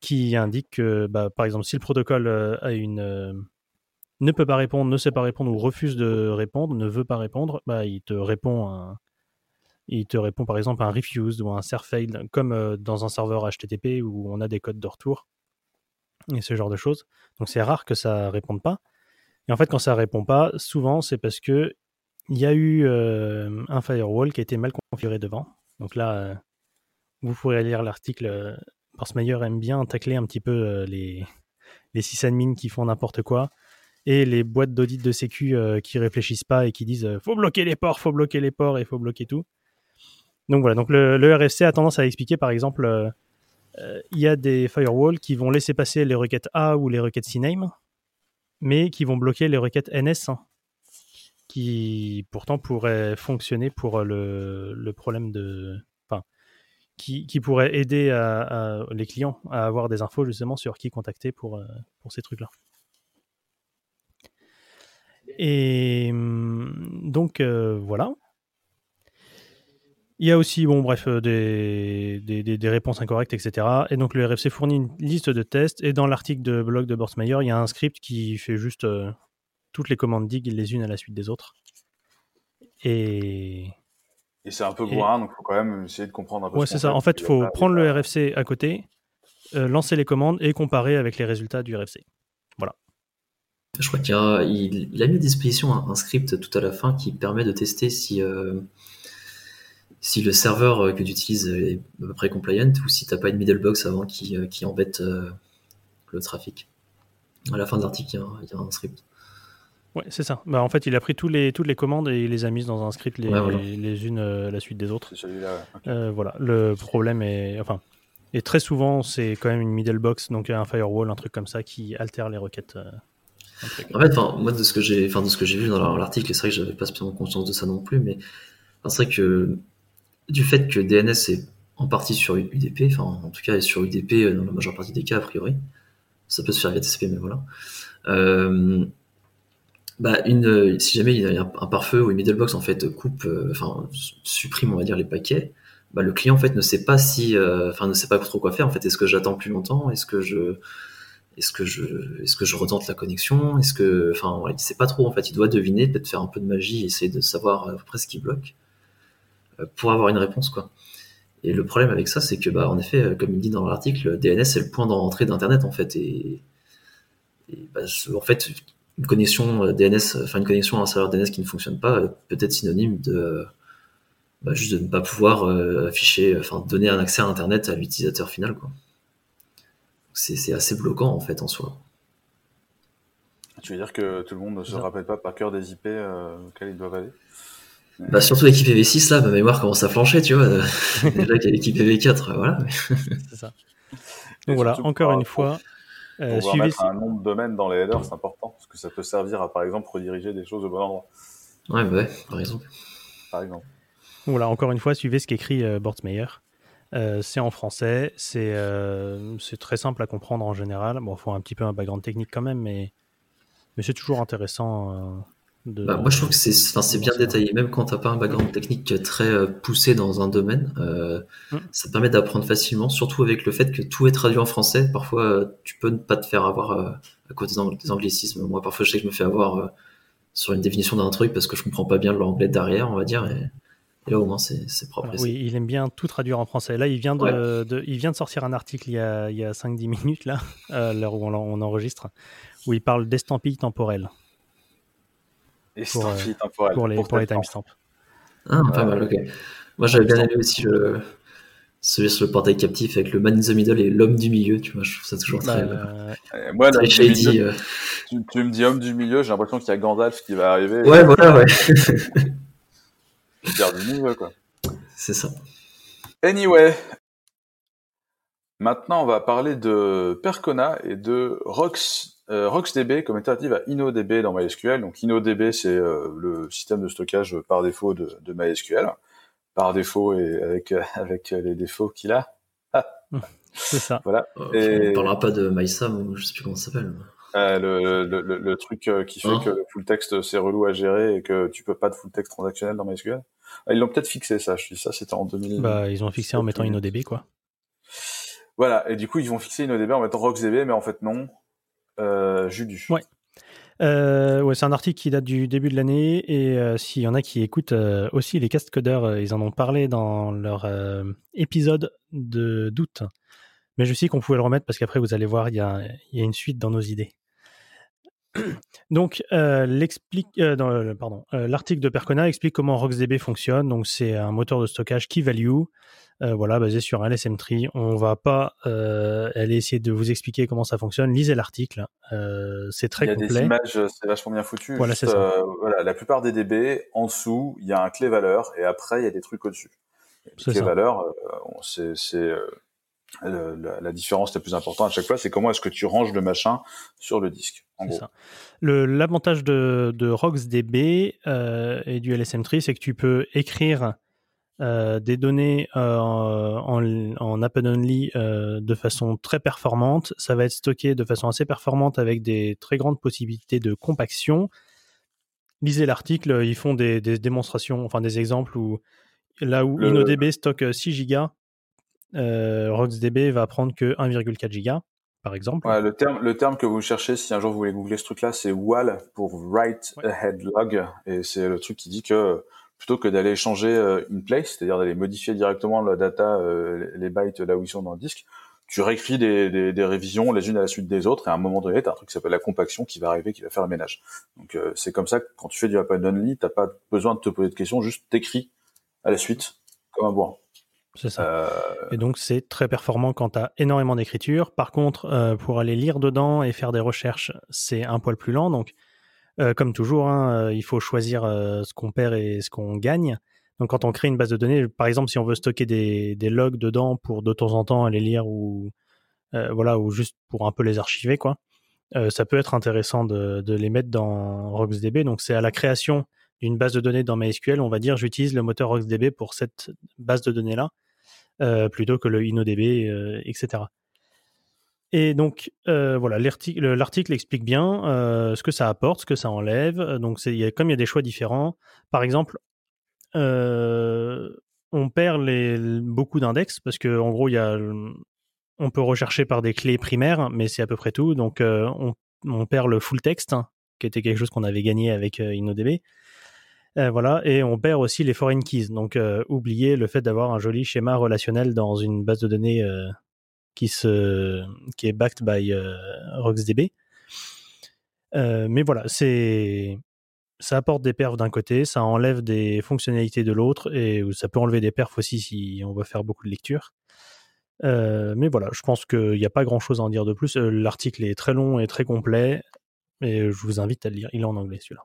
qui indique que, bah, par exemple, si le protocole a une, ne peut pas répondre, ne sait pas répondre ou refuse de répondre, ne veut pas répondre, bah, il te répond un, il te répond par exemple un refused ou un serve failed, comme euh, dans un serveur HTTP où on a des codes de retour et ce genre de choses. Donc c'est rare que ça réponde pas. Et en fait, quand ça répond pas, souvent c'est parce que il y a eu euh, un firewall qui a été mal configuré devant. Donc là, euh, vous pourrez lire l'article. Meyer aime bien tacler un petit peu les, les sysadmins qui font n'importe quoi et les boîtes d'audit de sécu qui réfléchissent pas et qui disent faut bloquer les ports, faut bloquer les ports et faut bloquer tout. Donc voilà, donc le, RFC a tendance à expliquer par exemple, euh, euh, il y a des firewalls qui vont laisser passer les requêtes A ou les requêtes CNAME, mais qui vont bloquer les requêtes NS, qui pourtant pourraient fonctionner pour le, problème de... Enfin, qui, qui pourraient aider les clients à avoir des infos justement sur qui contacter pour, euh, pour ces trucs-là. Et hum, donc voilà. Il y a aussi, bon, bref, euh, des, des, réponses incorrectes, etc. Et donc, le RFC fournit une liste de tests. Et dans l'article de blog de Borsmeyer, il y a un script qui fait juste euh, toutes les commandes dig les unes à la suite des autres. Et. Et c'est un peu bourrin, donc il faut quand même essayer de comprendre un peu. Ouais, c'est ça. En fait, il faut prendre le RFC à côté, euh, lancer les commandes et comparer avec les résultats du RFC. Voilà. Je crois qu'il a, il, a mis à disposition un, script tout à la fin qui permet de tester si si le serveur euh, que tu utilises est à peu près compliant ou si tu n'as pas une middle box avant qui, euh, qui embête euh, le trafic. À la fin de l'article, il y, a un script. Ouais, c'est ça. Bah, en fait, il a pris tous les, toutes les commandes et il les a mises dans un script les, les, unes à la suite des autres. C'est celui-là. voilà. Le problème est, enfin, et très souvent, c'est quand même une middle box, donc un firewall, un truc comme ça qui altère les requêtes. En fait, moi, de ce que j'ai, enfin, de ce que j'ai vu dans l'article, c'est vrai que j'avais pas spécialement conscience de ça non plus, mais c'est vrai que du fait que DNS est en partie sur UDP, enfin, en tout cas, est sur UDP euh, dans la majeure partie des cas, a priori, ça peut se faire via TCP, mais voilà. Euh, bah, une, si jamais il y a un pare-feu ou une middlebox en fait coupe, euh, enfin supprime on va dire les paquets, bah, le client en fait ne sait pas si, enfin ne sait pas trop quoi faire. En fait, est-ce que j'attends plus longtemps? Est-ce que je est-ce que je est-ce que je retente la connexion? Est-ce que enfin il sait pas trop en fait, il doit deviner, peut-être faire un peu de magie, essayer de savoir à peu près ce qui bloque pour avoir une réponse quoi. Et le problème avec ça, c'est que bah en effet, euh, comme il dit dans l'article, DNS c'est le point d'entrée d'internet en fait et, bah, en fait une connexion euh, DNS, enfin une connexion à un serveur DNS qui ne fonctionne pas peut être synonyme de bah, juste de ne pas pouvoir afficher, enfin donner un accès à Internet à l'utilisateur final quoi c'est assez bloquant en fait en soi. Tu veux dire que tout le monde ne se rappelle pas par cœur des IP euh, auxquels ils doivent aller? Bah surtout l'équipe EV6 là, ma mémoire commence à flancher, tu vois. Déjà qu'il y a l'équipe EV4, voilà. c'est ça. Donc voilà, encore une fois, euh, suivez mettre un nom de domaine dans les headers, c'est important parce que ça peut servir à par exemple rediriger des choses au bon endroit. Ouais, bah ouais, par exemple. Par exemple. Voilà, encore une fois, suivez ce qu'écrit euh, Bortsmeyer. Euh, c'est en français, euh, c'est très simple à comprendre en général. Bon, il faut un petit peu un background technique quand même, mais, mais c'est toujours intéressant. Euh, de, bah, moi, je trouve que c'est bien détaillé, même quand tu n'as pas un background technique très poussé dans un domaine. Mmh. Ça te permet d'apprendre facilement, surtout avec le fait que tout est traduit en français. Parfois, tu peux ne pas te faire avoir à cause des anglicismes. Moi, parfois, je sais que je me fais avoir sur une définition d'un truc parce que je comprends pas bien l'anglais derrière, on va dire. Et et là, au moins, c'est propre. oui, il aime bien tout traduire en français. Là, il vient de, il vient de sortir un article il y a, il y a 5-10 minutes, là, à l'heure où on, enregistre, où il parle d'estampilles temporelles. Estampilles pour, temporelles. Pour les, pour, les timestamps. Ah, pas mal, ok. Moi, j'avais bien aimé aussi le, celui sur le portail captif avec le man in the middle et l'homme du milieu, tu vois, je trouve ça toujours très, bah, euh, moi, très shady. Euh. Tu, tu, me dis homme du milieu, j'ai l'impression qu'il y a Gandalf qui va arriver. Ouais, voilà, ouais. C'est ça. Anyway. Maintenant, on va parler de Percona et de Rox, euh, RoxDB comme alternative à InnoDB dans MySQL. Donc InnoDB, c'est euh, le système de stockage par défaut de, MySQL. Par défaut et avec, avec les défauts qu'il a. c'est ça. Voilà. et... On parlera pas de MySam, ou je sais plus comment ça s'appelle. Euh, le, le, le, truc qui fait hein que le full text c'est relou à gérer et que tu peux pas de full text transactionnel dans MySQL. Ah, ils l'ont peut-être fixé, ça. Je dis ça, c'était en 2000. Bah, ils ont fixé en mettant InnoDB, quoi. Voilà. Et du coup, ils vont fixer InnoDB en mettant RocksDB, mais en fait, non. Euh. Ouais. Euh, ouais, c'est un article qui date du début de l'année et euh, s'il y en a qui écoutent aussi les cast codeurs, ils en ont parlé dans leur épisode de doute. Mais je sais qu'on pouvait le remettre parce qu'après vous allez voir, il y a, une suite dans nos idées. Donc, l'article de Percona explique comment RocksDB fonctionne. Donc, c'est un moteur de stockage key value, voilà, basé sur un LSM tree. On va pas aller essayer de vous expliquer comment ça fonctionne. Lisez l'article, c'est très complet. Il y a des images, c'est vachement bien foutu. Voilà, c'est ça. voilà, la plupart des DB, en dessous, il y a un clé valeur et après, il y a des trucs au-dessus. Les clés valeurs, c'est la, différence la plus importante à chaque fois, c'est comment est-ce que tu ranges le machin sur le disque. L'avantage de, de RocksDB euh, et du LSM3, c'est que tu peux écrire euh, des données euh, en, en append only de façon très performante. Ça va être stocké de façon assez performante avec des très grandes possibilités de compaction. Lisez l'article, ils font des, démonstrations, enfin des exemples où là où InnoDB stocke 6 gigas, euh, RocksDB va prendre que 1,4 giga, par exemple. le, terme, le terme que vous cherchez, si un jour vous voulez googler ce truc-là, c'est WAL pour Write Ahead Log. Et c'est le truc qui dit que plutôt que d'aller changer euh, in place, c'est-à-dire d'aller modifier directement la data, euh, les bytes là où ils sont dans le disque, tu réécris des, des, révisions les unes à la suite des autres, et à un moment donné, tu as un truc qui s'appelle la compaction qui va arriver, qui va faire le ménage. Donc c'est comme ça que quand tu fais du append only, t'as pas besoin de te poser de questions, juste t'écris à la suite comme un bourrin. C'est ça. Et donc, c'est très performant quand tu as énormément d'écriture. Par contre, pour aller lire dedans et faire des recherches, c'est un poil plus lent. Donc, comme toujours, hein, il faut choisir ce qu'on perd et ce qu'on gagne. Donc, quand on crée une base de données, par exemple, si on veut stocker des, des logs dedans pour de temps en temps les lire ou voilà, ou juste pour un peu les archiver, quoi. ça peut être intéressant de, de les mettre dans RocksDB. Donc, c'est à la création d'une base de données dans MySQL, on va dire j'utilise le moteur RocksDB pour cette base de données là euh, plutôt que le InnoDB, euh, etc. Et donc, euh, voilà, l'article explique bien ce que ça apporte, ce que ça enlève. Donc, y a, comme il y a des choix différents, par exemple, on perd beaucoup d'index parce qu'en gros, il y on peut rechercher par des clés primaires, mais c'est à peu près tout. Donc, on, perd le full text, qui était quelque chose qu'on avait gagné avec InnoDB. Euh, voilà, et on perd aussi les foreign keys. Donc, euh, oubliez le fait d'avoir un joli schéma relationnel dans une base de données euh, qui, se, qui est backed by RocksDB. mais voilà, c'est ça apporte des perfs d'un côté, ça enlève des fonctionnalités de l'autre, et ça peut enlever des perfs aussi si on veut faire beaucoup de lecture. mais voilà, je pense qu'il n'y a pas grand chose à en dire de plus. L'article est très long et très complet, et je vous invite à le lire. Il est en anglais celui-là.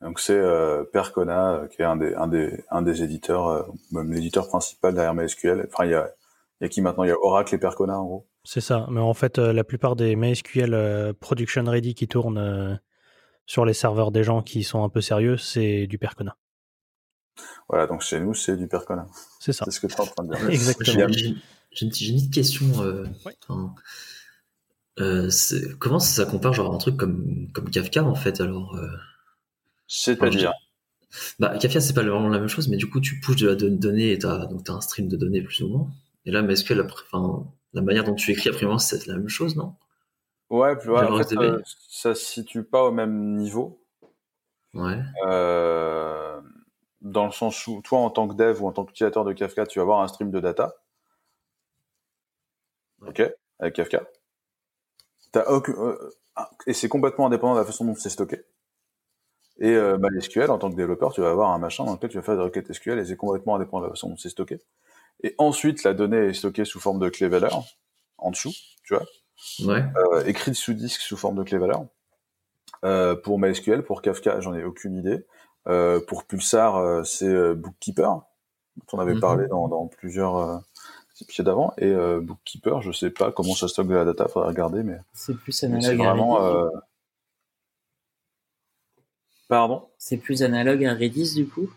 Donc c'est euh, Percona euh, qui est un des un des un des éditeurs, euh, même l'éditeur principal derrière MySQL. Enfin il y a il y a qui maintenant? Il y a Oracle et Percona en gros. C'est ça. Mais en fait, la plupart des MySQL production ready qui tournent sur les serveurs des gens qui sont un peu sérieux, c'est du Percona. Voilà, donc chez nous, c'est du Percona. C'est ça. C'est ce que tu es en train de dire. Exactement. J'ai une, petite question. comment ça, compare genre un truc comme, comme Kafka en fait alors c'est-à-dire? Bah, Kafka, c'est pas vraiment la même chose, mais du coup, tu pushes de la donnée et t'as, donc t'as un stream de données plus ou moins. Et là, mais est-ce que la, enfin, la manière dont tu écris après moi, c'est la même chose, non? Ouais, plus, ouais en fait, euh, ça se situe pas au même niveau. Ouais. Euh, dans le sens où, toi, en tant que dev ou en tant qu'utilisateur de Kafka, tu vas avoir un stream de data. Ok, avec Kafka. Aucun, euh, et c'est complètement indépendant de la façon dont c'est stocké. Et euh, MySQL, en tant que développeur, tu vas avoir un machin dans lequel tu vas faire des requêtes SQL et c'est complètement indépendant de la façon dont c'est stocké. Et ensuite, la donnée est stockée sous forme de clé valeur, en dessous, tu vois. Ouais. Euh, écrite sous disque sous forme de clé valeur. Euh, pour MySQL, pour Kafka, j'en ai aucune idée. Euh, pour Pulsar, c'est Bookkeeper, dont on avait mhm. parlé dans, dans plusieurs épisodes d'avant. Et Bookkeeper, je sais pas comment ça stocke de la data, faudrait regarder, mais c'est plus analogue. C'est vraiment Pardon? C'est plus analogue à Redis du coup?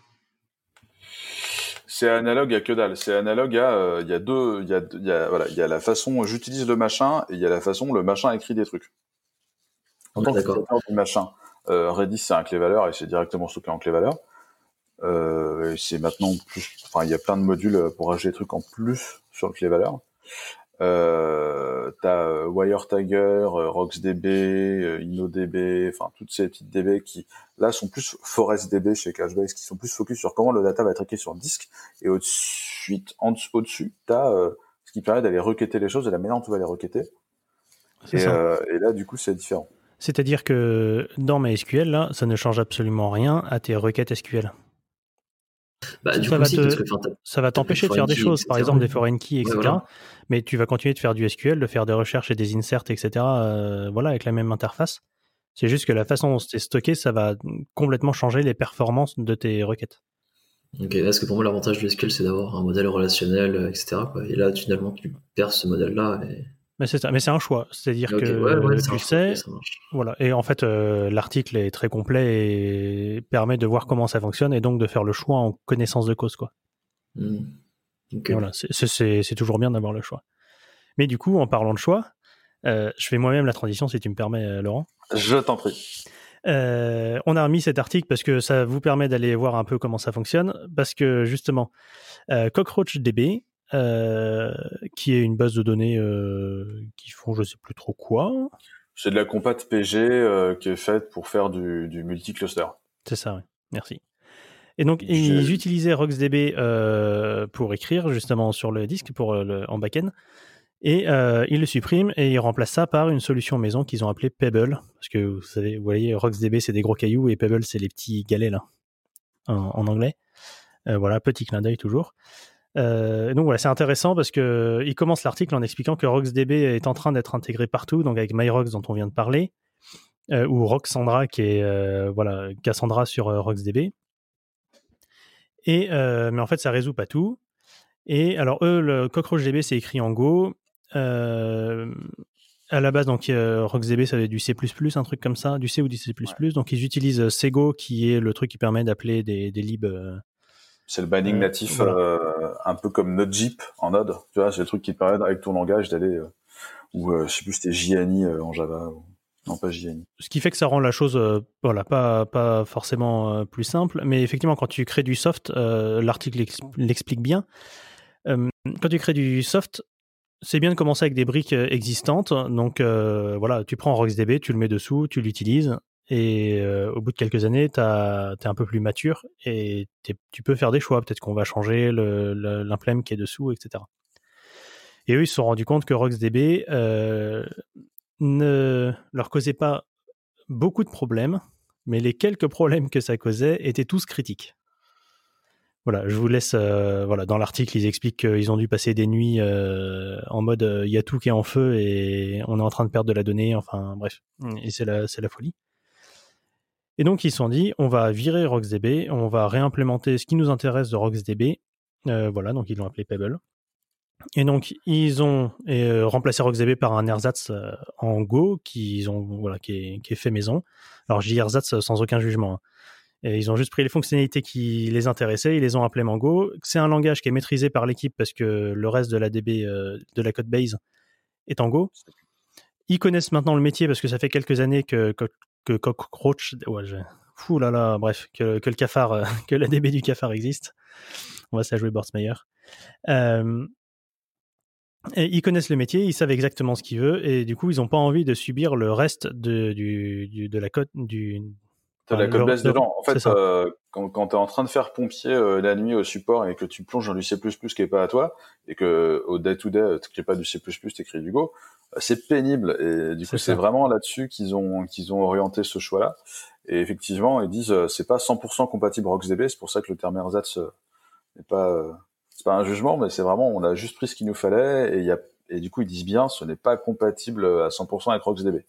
C'est analogue à que dalle. C'est analogue à, euh, il y a deux, il y a, y a, voilà, il y a la façon j'utilise le machin et il y a la façon le machin écrit des trucs. En tant que machin, euh, Redis c'est un clé valeur et c'est directement stocké en clé valeur. Euh, c'est maintenant plus, enfin il y a plein de modules pour ajouter des trucs en plus sur le clé valeur. Euh, t'as euh, WireTagger, euh, RocksDB, euh, InnoDB, enfin toutes ces petites DB qui là sont plus ForestDB chez Cachebase, qui sont plus focus sur comment le data va être écrit sur le disque. Et au-dessus, au-dessus, t'as ce qui permet d'aller requêter les choses et la manière dont tu vas les requêter. Et, et, là, du coup, c'est différent. C'est-à-dire que dans MySQL, là, ça ne change absolument rien à tes requêtes SQL. Bah, ça, va t'empêcher de faire des choses, par exemple des foreign keys, etc. Mais tu vas continuer de faire du SQL, de faire des recherches et des inserts, etc. Euh, voilà, avec la même interface. C'est juste que la façon dont c'est stocké, ça va complètement changer les performances de tes requêtes. Ok, parce que pour moi, l'avantage du SQL, c'est d'avoir un modèle relationnel, euh, etc. Et là, finalement, tu perds ce modèle-là. Et... Mais c'est mais c'est un choix. C'est-à-dire que tu sais, voilà. Et en fait, euh, l'article est très complet et permet de voir comment ça fonctionne et donc de faire le choix en connaissance de cause, quoi. Hmm. Voilà, c'est toujours bien d'avoir le choix. Mais du coup, en parlant de choix, euh, je fais moi-même la transition si tu me permets, euh, Laurent. Je t'en prie. on a remis cet article parce que ça vous permet d'aller voir un peu comment ça fonctionne. Parce que justement, CockroachDB, euh, qui est une base de données euh, qui font je sais plus trop quoi. C'est de la compat PG euh, qui est faite pour faire du, du multi-cluster. C'est ça, oui. Merci. Et donc, ils utilisaient RocksDB pour écrire justement sur le disque pour le, en backend. Et ils le suppriment et ils remplacent ça par une solution maison qu'ils ont appelée Pebble. Parce que vous savez, vous voyez, RocksDB c'est des gros cailloux et Pebble c'est les petits galets là, en, en anglais. voilà, petit clin d'œil toujours. Donc voilà, c'est intéressant parce que il commence l'article en expliquant que RoxDB est en train d'être intégré partout, donc avec MyRox dont on vient de parler, ou Roxandra qui est voilà Cassandra sur RoxDB. Et mais en fait, ça résout pas tout. Et alors eux, le CockroachDB c'est écrit en Go. Euh, à la base, donc euh, RoxDB, ça avait du C++, un truc comme ça, du C ou du C++. Donc ils utilisent euh, Sego, qui est le truc qui permet d'appeler des, des libs. Euh, c'est le binding euh, natif, un peu comme Node.jip en Node. Tu vois, c'est le truc qui te permet avec ton langage d'aller, ou je sais plus, c'était JNI en Java. Non, pas JNI. Ce qui fait que ça rend la chose, voilà, pas pas forcément plus simple, mais effectivement, quand tu crées du soft, l'article l'explique bien. quand tu crées du soft, c'est bien de commencer avec des briques euh, existantes. Donc euh, voilà, tu prends RoxDB, tu le mets dessous, tu l'utilises. Et euh, au bout de quelques années, tu es un peu plus mature et tu peux faire des choix. Peut-être qu'on va changer l'implément qui est dessous, etc. Et eux, ils se sont rendus compte que RoxDB ne leur causait pas beaucoup de problèmes, mais les quelques problèmes que ça causait étaient tous critiques. Voilà, je vous laisse. Euh, voilà, dans l'article, ils expliquent qu'ils ont dû passer des nuits euh, en mode il y a tout qui est en feu et on est en train de perdre de la donnée. Enfin, bref, et c'est la, c'est la folie. Et donc ils se sont dit, on va virer RoxDB, on va réimplémenter ce qui nous intéresse de RoxDB. voilà, donc ils l'ont appelé Pebble. Et donc ils ont remplacé RoxDB par un ersatz en Go qui ont voilà qui est, qui est, fait maison. Alors je dis ersatz sans aucun jugement. Hein ils ont juste pris les fonctionnalités qui les intéressaient, ils les ont appelées Mango. C'est un langage qui est maîtrisé par l'équipe parce que le reste de la DB, euh, de la code base, est en Go. Ils connaissent maintenant le métier parce que ça fait quelques années que, que, Cockroach, ouais, fou là là, bref, que, que le cafard, euh, que la DB du cafard existe. On va se la jouer Borsmeyer. Euh, et ils connaissent le métier, ils savent exactement ce qu'ils veulent, et du coup, ils n'ont pas envie de subir le reste de, du, de la code, du, T'as la code base dedans. En fait, euh, quand, quand tu es en train de faire pompier euh, la nuit au support et que tu plonges dans du C++ qui est pas à toi et que au day to day tu pas du C++, tu écris du Go, c'est pénible. Et du coup, c'est vraiment là-dessus qu'ils ont qu'ils ont orienté ce choix-là. Et effectivement, ils disent c'est pas 100% compatible RoxDB. C'est pour ça que le terme ersatz n'est pas c'est pas un jugement, mais c'est vraiment on a juste pris ce qu'il nous fallait et il y a et du coup ils disent bien ce n'est pas compatible à 100% avec RoxDB.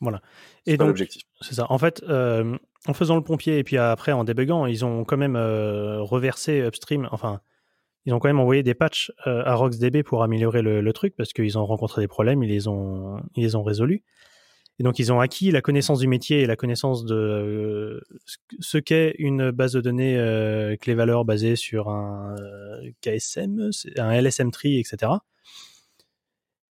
Voilà. Et donc, l'objectif. C'est ça. En fait, euh, en faisant le pompier et puis après en débuguant, ils ont quand même euh, reversé upstream, enfin, ils ont quand même envoyé des patchs euh, à RoxDB pour améliorer le, truc parce qu'ils ont rencontré des problèmes, ils les ont, ils les ont résolus. Et donc, ils ont acquis la connaissance du métier et la connaissance de ce qu'est une base de données clé valeur basée sur un KSM, un LSM tree, etc.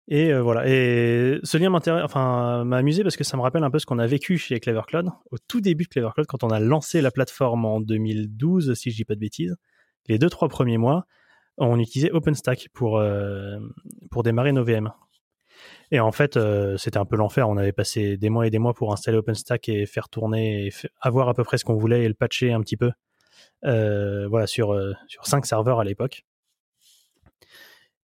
Et euh, voilà. Et ce lien m'intéresse, enfin, m'a amusé parce que ça me rappelle un peu ce qu'on a vécu chez Clever Cloud au tout début de Clever Cloud quand on a lancé la plateforme en 2012, si je dis pas de bêtises. Les deux trois premiers mois, on utilisait OpenStack pour euh, pour démarrer nos VM. Et en fait, euh, c'était un peu l'enfer. On avait passé des mois et des mois pour installer OpenStack et faire tourner, avoir à peu près ce qu'on voulait et le patcher un petit peu. voilà, sur sur cinq serveurs à l'époque.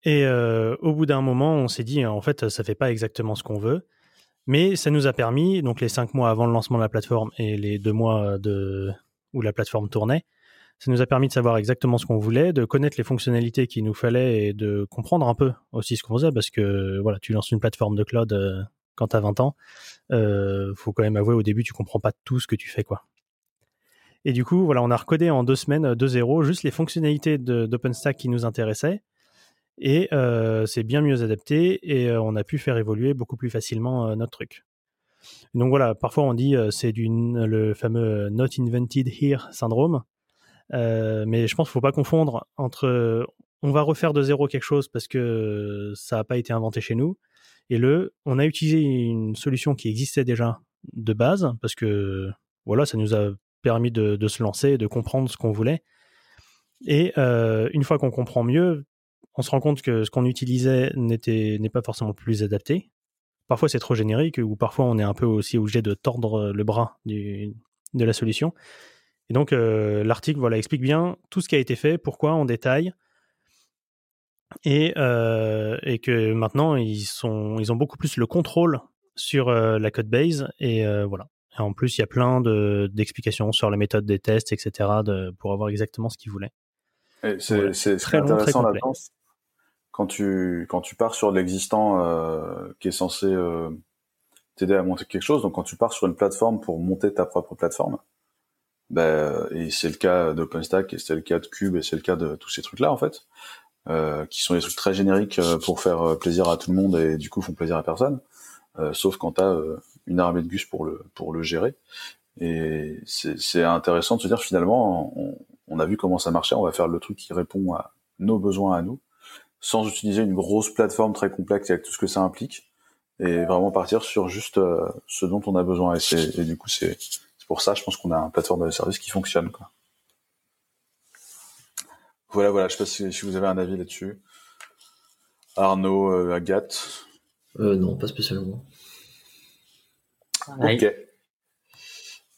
Et euh, au bout d'un moment, on s'est dit, en fait, ça fait pas exactement ce qu'on veut. Mais ça nous a permis, donc les cinq mois avant le lancement de la plateforme et les deux mois de, où la plateforme tournait, ça nous a permis de savoir exactement ce qu'on voulait, de connaître les fonctionnalités qu'il nous fallait et de comprendre un peu aussi ce qu'on faisait parce que voilà, tu lances une plateforme de cloud euh, quand tu as 20 ans, euh, faut quand même avouer au début tu comprends pas tout ce que tu fais quoi. Et du coup, voilà, on a recodé en deux semaines de zéro juste les fonctionnalités d'OpenStack qui nous intéressaient et euh, c'est bien mieux adapté et euh, on a pu faire évoluer beaucoup plus facilement euh, notre truc. Donc voilà, parfois on dit c'est le fameux not invented here syndrome, mais je pense qu'il faut pas confondre entre on va refaire de zéro quelque chose parce que ça n'a pas été inventé chez nous et le on a utilisé une solution qui existait déjà de base parce que voilà ça nous a permis de, se lancer, de comprendre ce qu'on voulait. Et une fois qu'on comprend mieux, on se rend compte que ce qu'on utilisait n'était n'est pas forcément plus adapté. Parfois c'est trop générique ou parfois on est un peu aussi obligé de tordre le bras de la solution. Et donc euh, l'article voilà explique bien tout ce qui a été fait, pourquoi en détail, et, euh, et que maintenant ils sont ils ont beaucoup plus le contrôle sur euh, la code base et voilà. Et en plus il y a plein d'explications sur la méthode des tests etc. pour avoir exactement ce qu'ils voulaient. C'est Très très intéressant complet. là-dedans. Quand tu, quand tu pars sur l'existant qui est censé t'aider à monter quelque chose, donc quand tu pars sur une plateforme pour monter ta propre plateforme, ben, et c'est le cas d'OpenStack, et c'est le cas de Cube, et c'est le cas de tous ces trucs-là en fait, euh, qui sont des trucs très génériques euh, pour faire euh, plaisir à tout le monde et du coup font plaisir à personne, euh, sauf quand tu as une armée de gus pour le, pour le gérer. Et c'est intéressant de se dire finalement, on, on a vu comment ça marchait, on va faire le truc qui répond à nos besoins à nous, sans utiliser une grosse plateforme très complexe avec tout ce que ça implique, et vraiment partir sur juste euh, ce dont on a besoin. Et, et du coup, c'est pour ça, je pense qu'on a une plateforme de service qui fonctionne. Quoi. Voilà, voilà, je sais pas si, si vous avez un avis là-dessus. Arnaud, euh, Agathe. Euh, non, pas spécialement. Ok.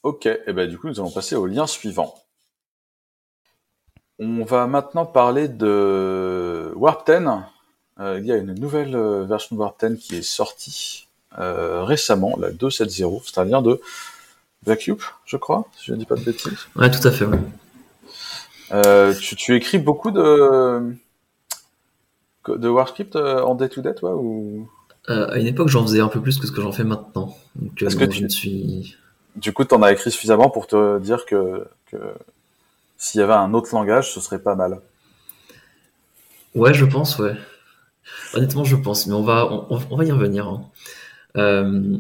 Ok, et ben du coup, nous allons passer au lien suivant. On va maintenant parler de Warp 10. Euh, il y a une nouvelle version de Warp 10 qui est sortie euh, récemment, la 2.7.0. C'est un lien de Vacuum, je crois, si je ne dis pas de bêtises. Ouais, tout à fait. ouais. Euh, tu, tu écris beaucoup de de WarScript euh, en day-to-day, toi, ou? Euh, à une époque, j'en faisais un peu plus que ce que j'en fais maintenant. Donc, que tu- je suis. du coup, t'en as écrit suffisamment pour te dire que, que s'il y avait un autre langage, ce serait pas mal. Ouais, je pense, ouais. Honnêtement, je pense, mais on va, on, on va y revenir. hein. Euh,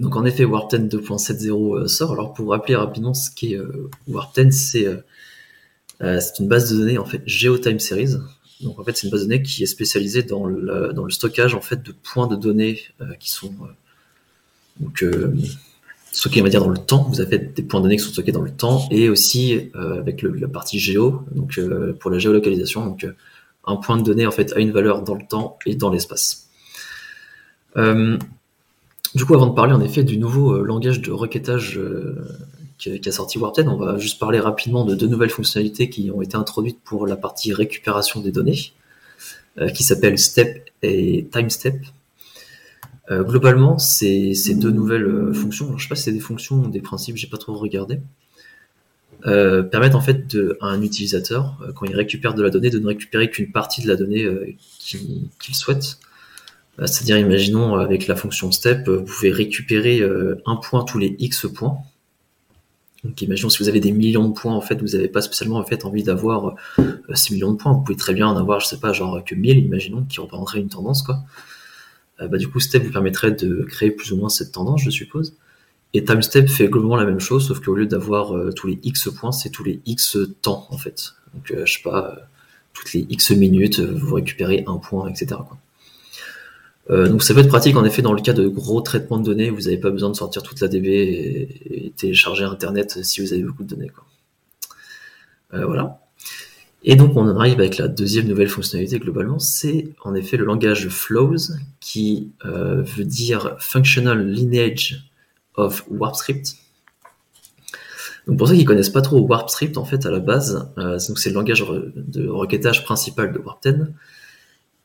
donc, en effet, Warp 10 2.70 euh, sort. Alors, pour rappeler rapidement ce qu'est euh, Warp 10, c'est euh, euh, c'est une base de données en fait GeoTime Series. Donc, en fait, c'est une base de données qui est spécialisée dans le, dans le stockage en fait de points de données qui sont donc stockés, on va dire, dans le temps. Vous avez des points de données qui sont stockés dans le temps et aussi avec le- la partie géo, donc pour la géolocalisation. Donc, un point de données en fait a une valeur dans le temps et dans l'espace. Euh, du coup, avant de parler en effet du nouveau euh, langage de requêtage euh, qui, a sorti Warp 10, on va juste parler rapidement de deux nouvelles fonctionnalités qui ont été introduites pour la partie récupération des données, euh, qui s'appellent Step et Time Step. Euh, globalement, ces, deux nouvelles fonctions, je sais pas si c'est des fonctions ou des principes, j'ai pas trop regardé, permettent en fait à un utilisateur, quand il récupère de la donnée, de ne récupérer qu'une partie de la donnée qu'il souhaite. Euh, C'est-à-dire, imaginons euh, avec la fonction step, euh, vous pouvez récupérer un point tous les x points. Donc, imaginons si vous avez des millions de points, en fait, vous n'avez pas spécialement en fait envie d'avoir 6 millions de points. Vous pouvez très bien en avoir, je sais pas, genre que 1000, imaginons, qui représenterait une tendance, quoi. Bah, du coup, step vous permettrait de créer plus ou moins cette tendance, je suppose. Et TimeStep fait globalement la même chose, sauf qu'au lieu d'avoir tous les X points, c'est tous les X temps, en fait. Donc, euh, je sais pas, toutes les X minutes, vous récupérez un point, etc. Quoi. Euh, donc, ça peut être pratique, en effet, dans le cas de gros traitements de données, vous n'avez pas besoin de sortir toute la DB et, télécharger Internet si vous avez beaucoup de données. Quoi. Euh, voilà. Et donc, on arrive avec la deuxième nouvelle fonctionnalité globalement, c'est en effet le langage Flows, qui euh, veut dire Functional Lineage of WarpScript. Donc pour ceux qui connaissent pas trop WarpScript, en fait, à la base, euh, donc c'est le langage de requêtage principal de Warp 10.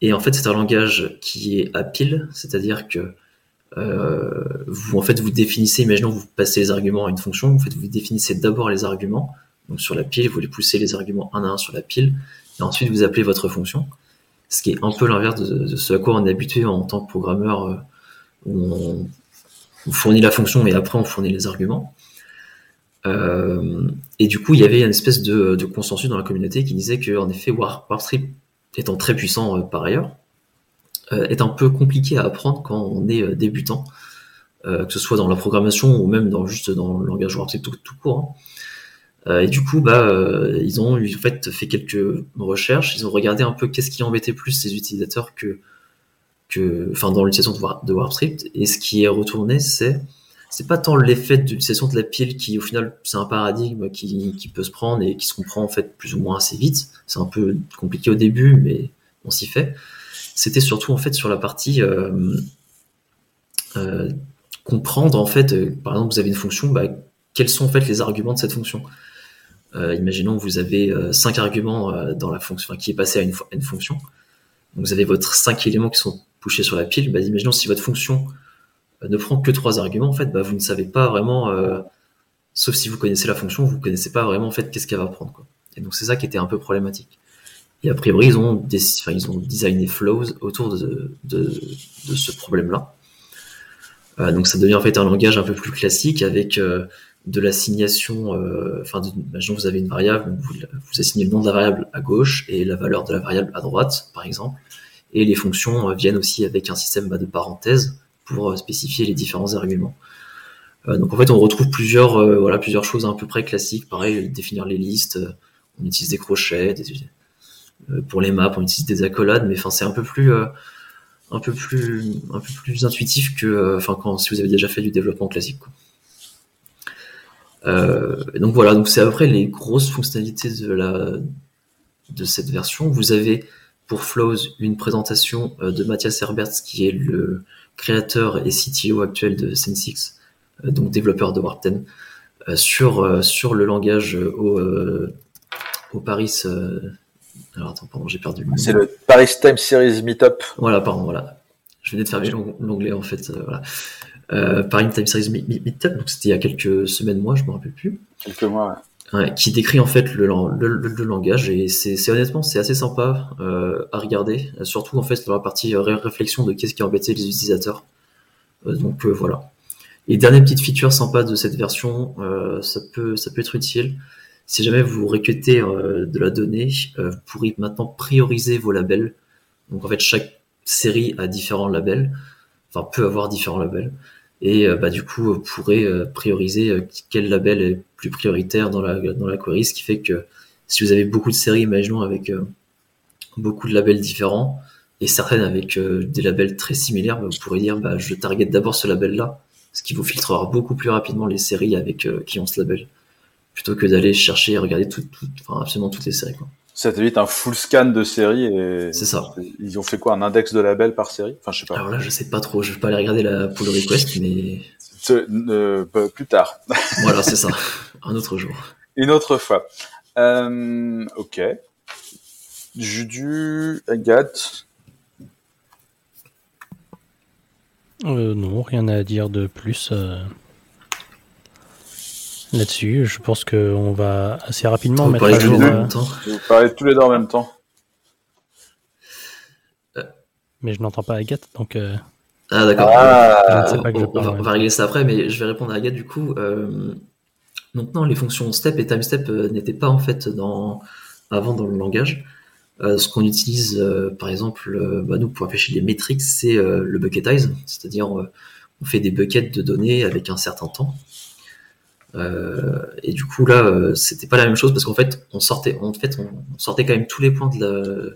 Et en fait, c'est un langage qui est à pile, c'est-à-dire que euh, vous, en fait, vous définissez, imaginons, vous passez les arguments à une fonction, en fait, vous définissez d'abord les arguments, donc sur la pile, vous les poussez les arguments un à un sur la pile, et ensuite vous appelez votre fonction, ce qui est un peu l'inverse de, ce à quoi on est habitué en tant que programmeur, euh, où on, fournit la fonction et après on fournit les arguments. Euh, et du coup, il y avait une espèce de, consensus dans la communauté qui disait que, en effet, War, WarpScript étant très puissant euh, par ailleurs, euh, est un peu compliqué à apprendre quand on est euh, débutant, que ce soit dans la programmation ou même dans juste dans le langage WarpScript tout, court. hein. Et du coup, bah, ils ont en fait fait quelques recherches. Ils ont regardé un peu qu'est-ce qui embêtait plus les utilisateurs que, que, enfin, dans l'utilisation de, War- de WarpScript. Et ce qui est retourné, c'est c'est pas tant l'effet de l'utilisation de la pile qui, au final, c'est un paradigme qui, qui peut se prendre et qui se comprend en fait plus ou moins assez vite. C'est un peu compliqué au début, mais on s'y fait. C'était surtout en fait sur la partie euh, euh, comprendre en fait, euh, par exemple, vous avez une fonction, bah, quels sont en fait les arguments de cette fonction? Imaginons que vous avez cinq arguments dans la fonction, qui est passé à une, une fonction. Donc vous avez votre cinq éléments qui sont pushés sur la pile. Bah, imaginons si votre fonction ne prend que trois arguments, en fait, bah, vous ne savez pas vraiment, euh, sauf si vous connaissez la fonction, vous ne connaissez pas vraiment qu'est-ce qu'elle va prendre. Et donc c'est ça qui était un peu problématique. Et a priori, ils ont, des, ils ont designé Flows autour de, ce problème-là. Euh, donc ça devient en fait un langage un peu plus classique avec euh, de l'assignation, euh, enfin, imaginons vous avez une variable, vous, vous, assignez le nom de la variable à gauche et la valeur de la variable à droite, par exemple. Et les fonctions viennent aussi avec un système bah, de parenthèses pour spécifier les différents arguments. donc en fait, on retrouve plusieurs, voilà, plusieurs choses à peu près classiques. Pareil, définir les listes, on utilise des crochets, euh, pour les maps, on utilise des accolades, mais enfin c'est un peu plus euh, un peu plus un peu plus intuitif que euh, enfin quand si vous avez déjà fait du développement classique. donc voilà, donc c'est à peu près les grosses fonctionnalités de la de cette version. Vous avez pour Flows une présentation de Mathias Herberts qui est le créateur et CTO actuel de Sensix, donc développeur de Warp 10, sur sur le langage au, au Paris alors attends, pardon, j'ai perdu le C'est le Paris Time Series Meetup. Voilà, pardon, voilà. Je venais de fermer l'onglet en fait. Euh, voilà. Euh, Paris Time Series Meetup, donc c'était il y a quelques semaines, mois, je me rappelle plus. Quelques mois, ouais. Qui décrit en fait le, langage et c'est honnêtement c'est assez sympa euh, à regarder, surtout en fait dans la partie réflexion de qu'est-ce qui embêtait les utilisateurs. donc voilà. Et dernière petite feature sympa de cette version, ça peut ça peut être utile. Si jamais vous récutez euh, de la donnée, euh, vous pourrez maintenant prioriser vos labels. Donc en fait, chaque série a différents labels, enfin peut avoir différents labels. Et euh, bah, du coup, vous pourrez prioriser quel label est plus prioritaire dans la, dans la query, ce qui fait que si vous avez beaucoup de séries, imaginons avec beaucoup de labels différents, et certaines avec des labels très similaires, bah, vous pourrez dire bah, je target d'abord ce label-là, ce qui vous filtrera beaucoup plus rapidement les séries avec qui ont ce label plutôt que d'aller chercher et regarder tout, enfin, absolument toutes les séries. Quoi. Ça t'évite un full scan de séries et. C'est ça. Ils ont fait quoi Un index de labels par série? Enfin, je sais pas. Alors là, je sais pas trop. Je vais pas aller regarder la pull request, mais. Euh, plus tard. voilà, c'est ça. Un autre jour. Une autre fois. Euh, ok. Judu, Agathe. Euh, non, rien à dire de plus. Euh là-dessus. Je pense qu'on va assez rapidement mettre à jour. Euh, vous parlez tous les deux en même temps. Mais je n'entends pas Agathe, donc. Euh, ah d'accord. Ah, on, va, régler ça après, mais je vais répondre à Agathe du coup. Euh... Donc non, les fonctions step et time step euh, n'étaient pas en fait dans avant dans le langage. ce qu'on utilise, par exemple, bah, nous pour afficher les métriques, c'est le bucketize, c'est-à-dire on fait des buckets de données avec un certain temps. Euh, et du coup là, euh, c'était pas la même chose parce qu'en fait, on sortait, en fait, on sortait quand même tous les points de la,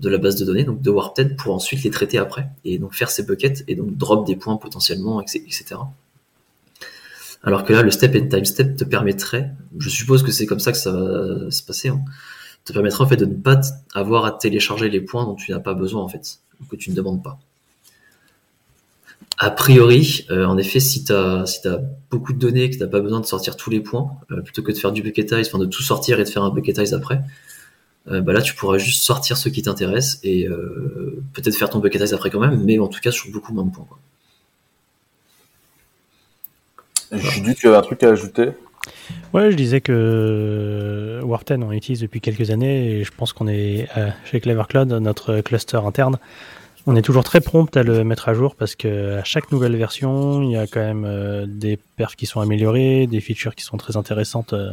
de la base de données, donc de Warped, pour ensuite les traiter après et donc faire ces buckets et donc drop des points potentiellement, etc. Alors que là, le step and time step te permettrait, je suppose que c'est comme ça que ça va se passer, hein, te permettrait en fait de ne pas avoir à télécharger les points dont tu n'as pas besoin en fait, que tu ne demandes pas. A priori, euh, en effet, si tu as, si as beaucoup de données et que tu n'as pas besoin de sortir tous les points, euh, plutôt que de faire du bucketize, enfin de tout sortir et de faire un bucketize après, euh, bah là tu pourras juste sortir ce qui t'intéresse et peut-être faire ton bucketize après quand même, mais en tout cas sur beaucoup moins de points. Quoi. Judy, tu as un truc à ajouter? Ouais, je disais que Warten on utilise depuis quelques années et je pense qu'on est chez Clever Cloud, notre cluster interne, on est toujours très prompt à le mettre à jour parce que à chaque nouvelle version, il y a quand même euh, des perfs qui sont améliorés, des features qui sont très intéressantes. Euh.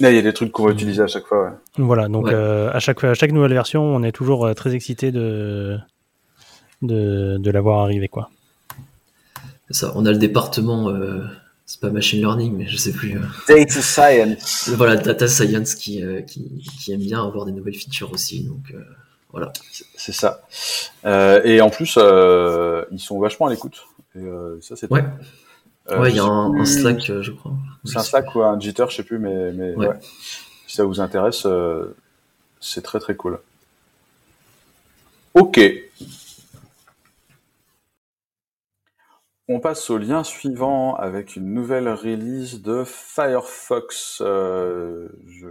il y a des trucs qu'on va utiliser à chaque fois. Voilà, donc euh, à chaque à chaque nouvelle version, on est toujours très excité de de, de l'avoir arrivé quoi. Ça, on a le département, c'est pas machine learning, mais je sais plus. Data science. Voilà, data science qui, qui, qui aime bien avoir des nouvelles features aussi, donc. Voilà. C'est ça. Euh, et en plus, euh, ils sont vachement à l'écoute. Et euh, ça, c'est Ouais. ouais, il y a un, Slack, je crois. C'est un Slack ou un Jitter, je sais plus, mais, mais ouais. si ça vous intéresse, c'est très très cool. Ok. On passe au lien suivant avec une nouvelle release de Firefox. Je...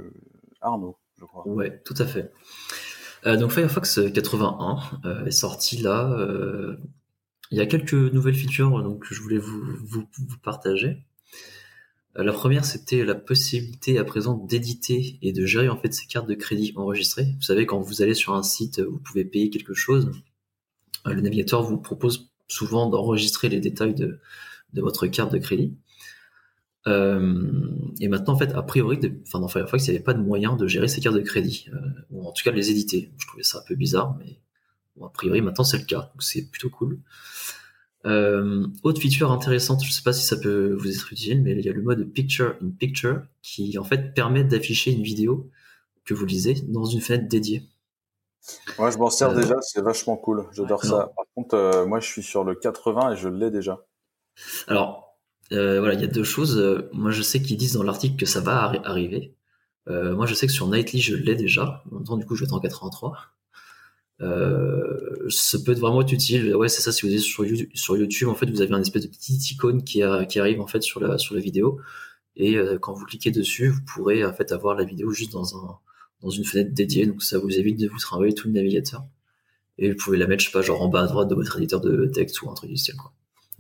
Arnaud, je crois. Ouais, tout à fait. Euh, donc Firefox 81 euh, est sorti là. Euh, il y a quelques nouvelles features que je voulais vous, partager. La première, c'était la possibilité à présent d'éditer et de gérer en fait ces cartes de crédit enregistrées. Vous savez, quand vous allez sur un site, vous pouvez payer quelque chose. Le navigateur vous propose souvent d'enregistrer les détails de votre carte de crédit. Euh, et maintenant, en fait, a priori, enfin, dans Firefox, il n'y avait pas de moyen de gérer ces cartes de crédit, euh, ou en tout cas de les éditer. Je trouvais ça un peu bizarre, mais a priori, maintenant, c'est le cas, donc c'est plutôt cool. Euh, autre feature intéressante, je ne sais pas si ça peut vous être utile, mais il y a le mode Picture in Picture qui en fait permet d'afficher une vidéo que vous lisez dans une fenêtre dédiée. Ouais, je m'en sers déjà, c'est vachement cool. J'adore ça. Par contre, moi, je suis sur le 80 et je l'ai déjà. Alors, euh, voilà, il y a deux choses. Euh, moi, je sais qu'ils disent dans l'article que ça va arriver. Euh, moi, je sais que sur Nightly, je l'ai déjà. En du coup, je vais être en 83. Euh, ça peut être vraiment être utile. Ouais, c'est ça. Si vous êtes sur YouTube, en fait, vous avez un espèce de petite icône qui, arrive en fait sur la vidéo. Et quand vous cliquez dessus, vous pourrez en fait avoir la vidéo juste dans un dans une fenêtre dédiée. Donc, ça vous évite de vous travailler tout le navigateur. Et vous pouvez la mettre, je sais pas, genre en bas à droite de votre éditeur de texte ou un truc du style.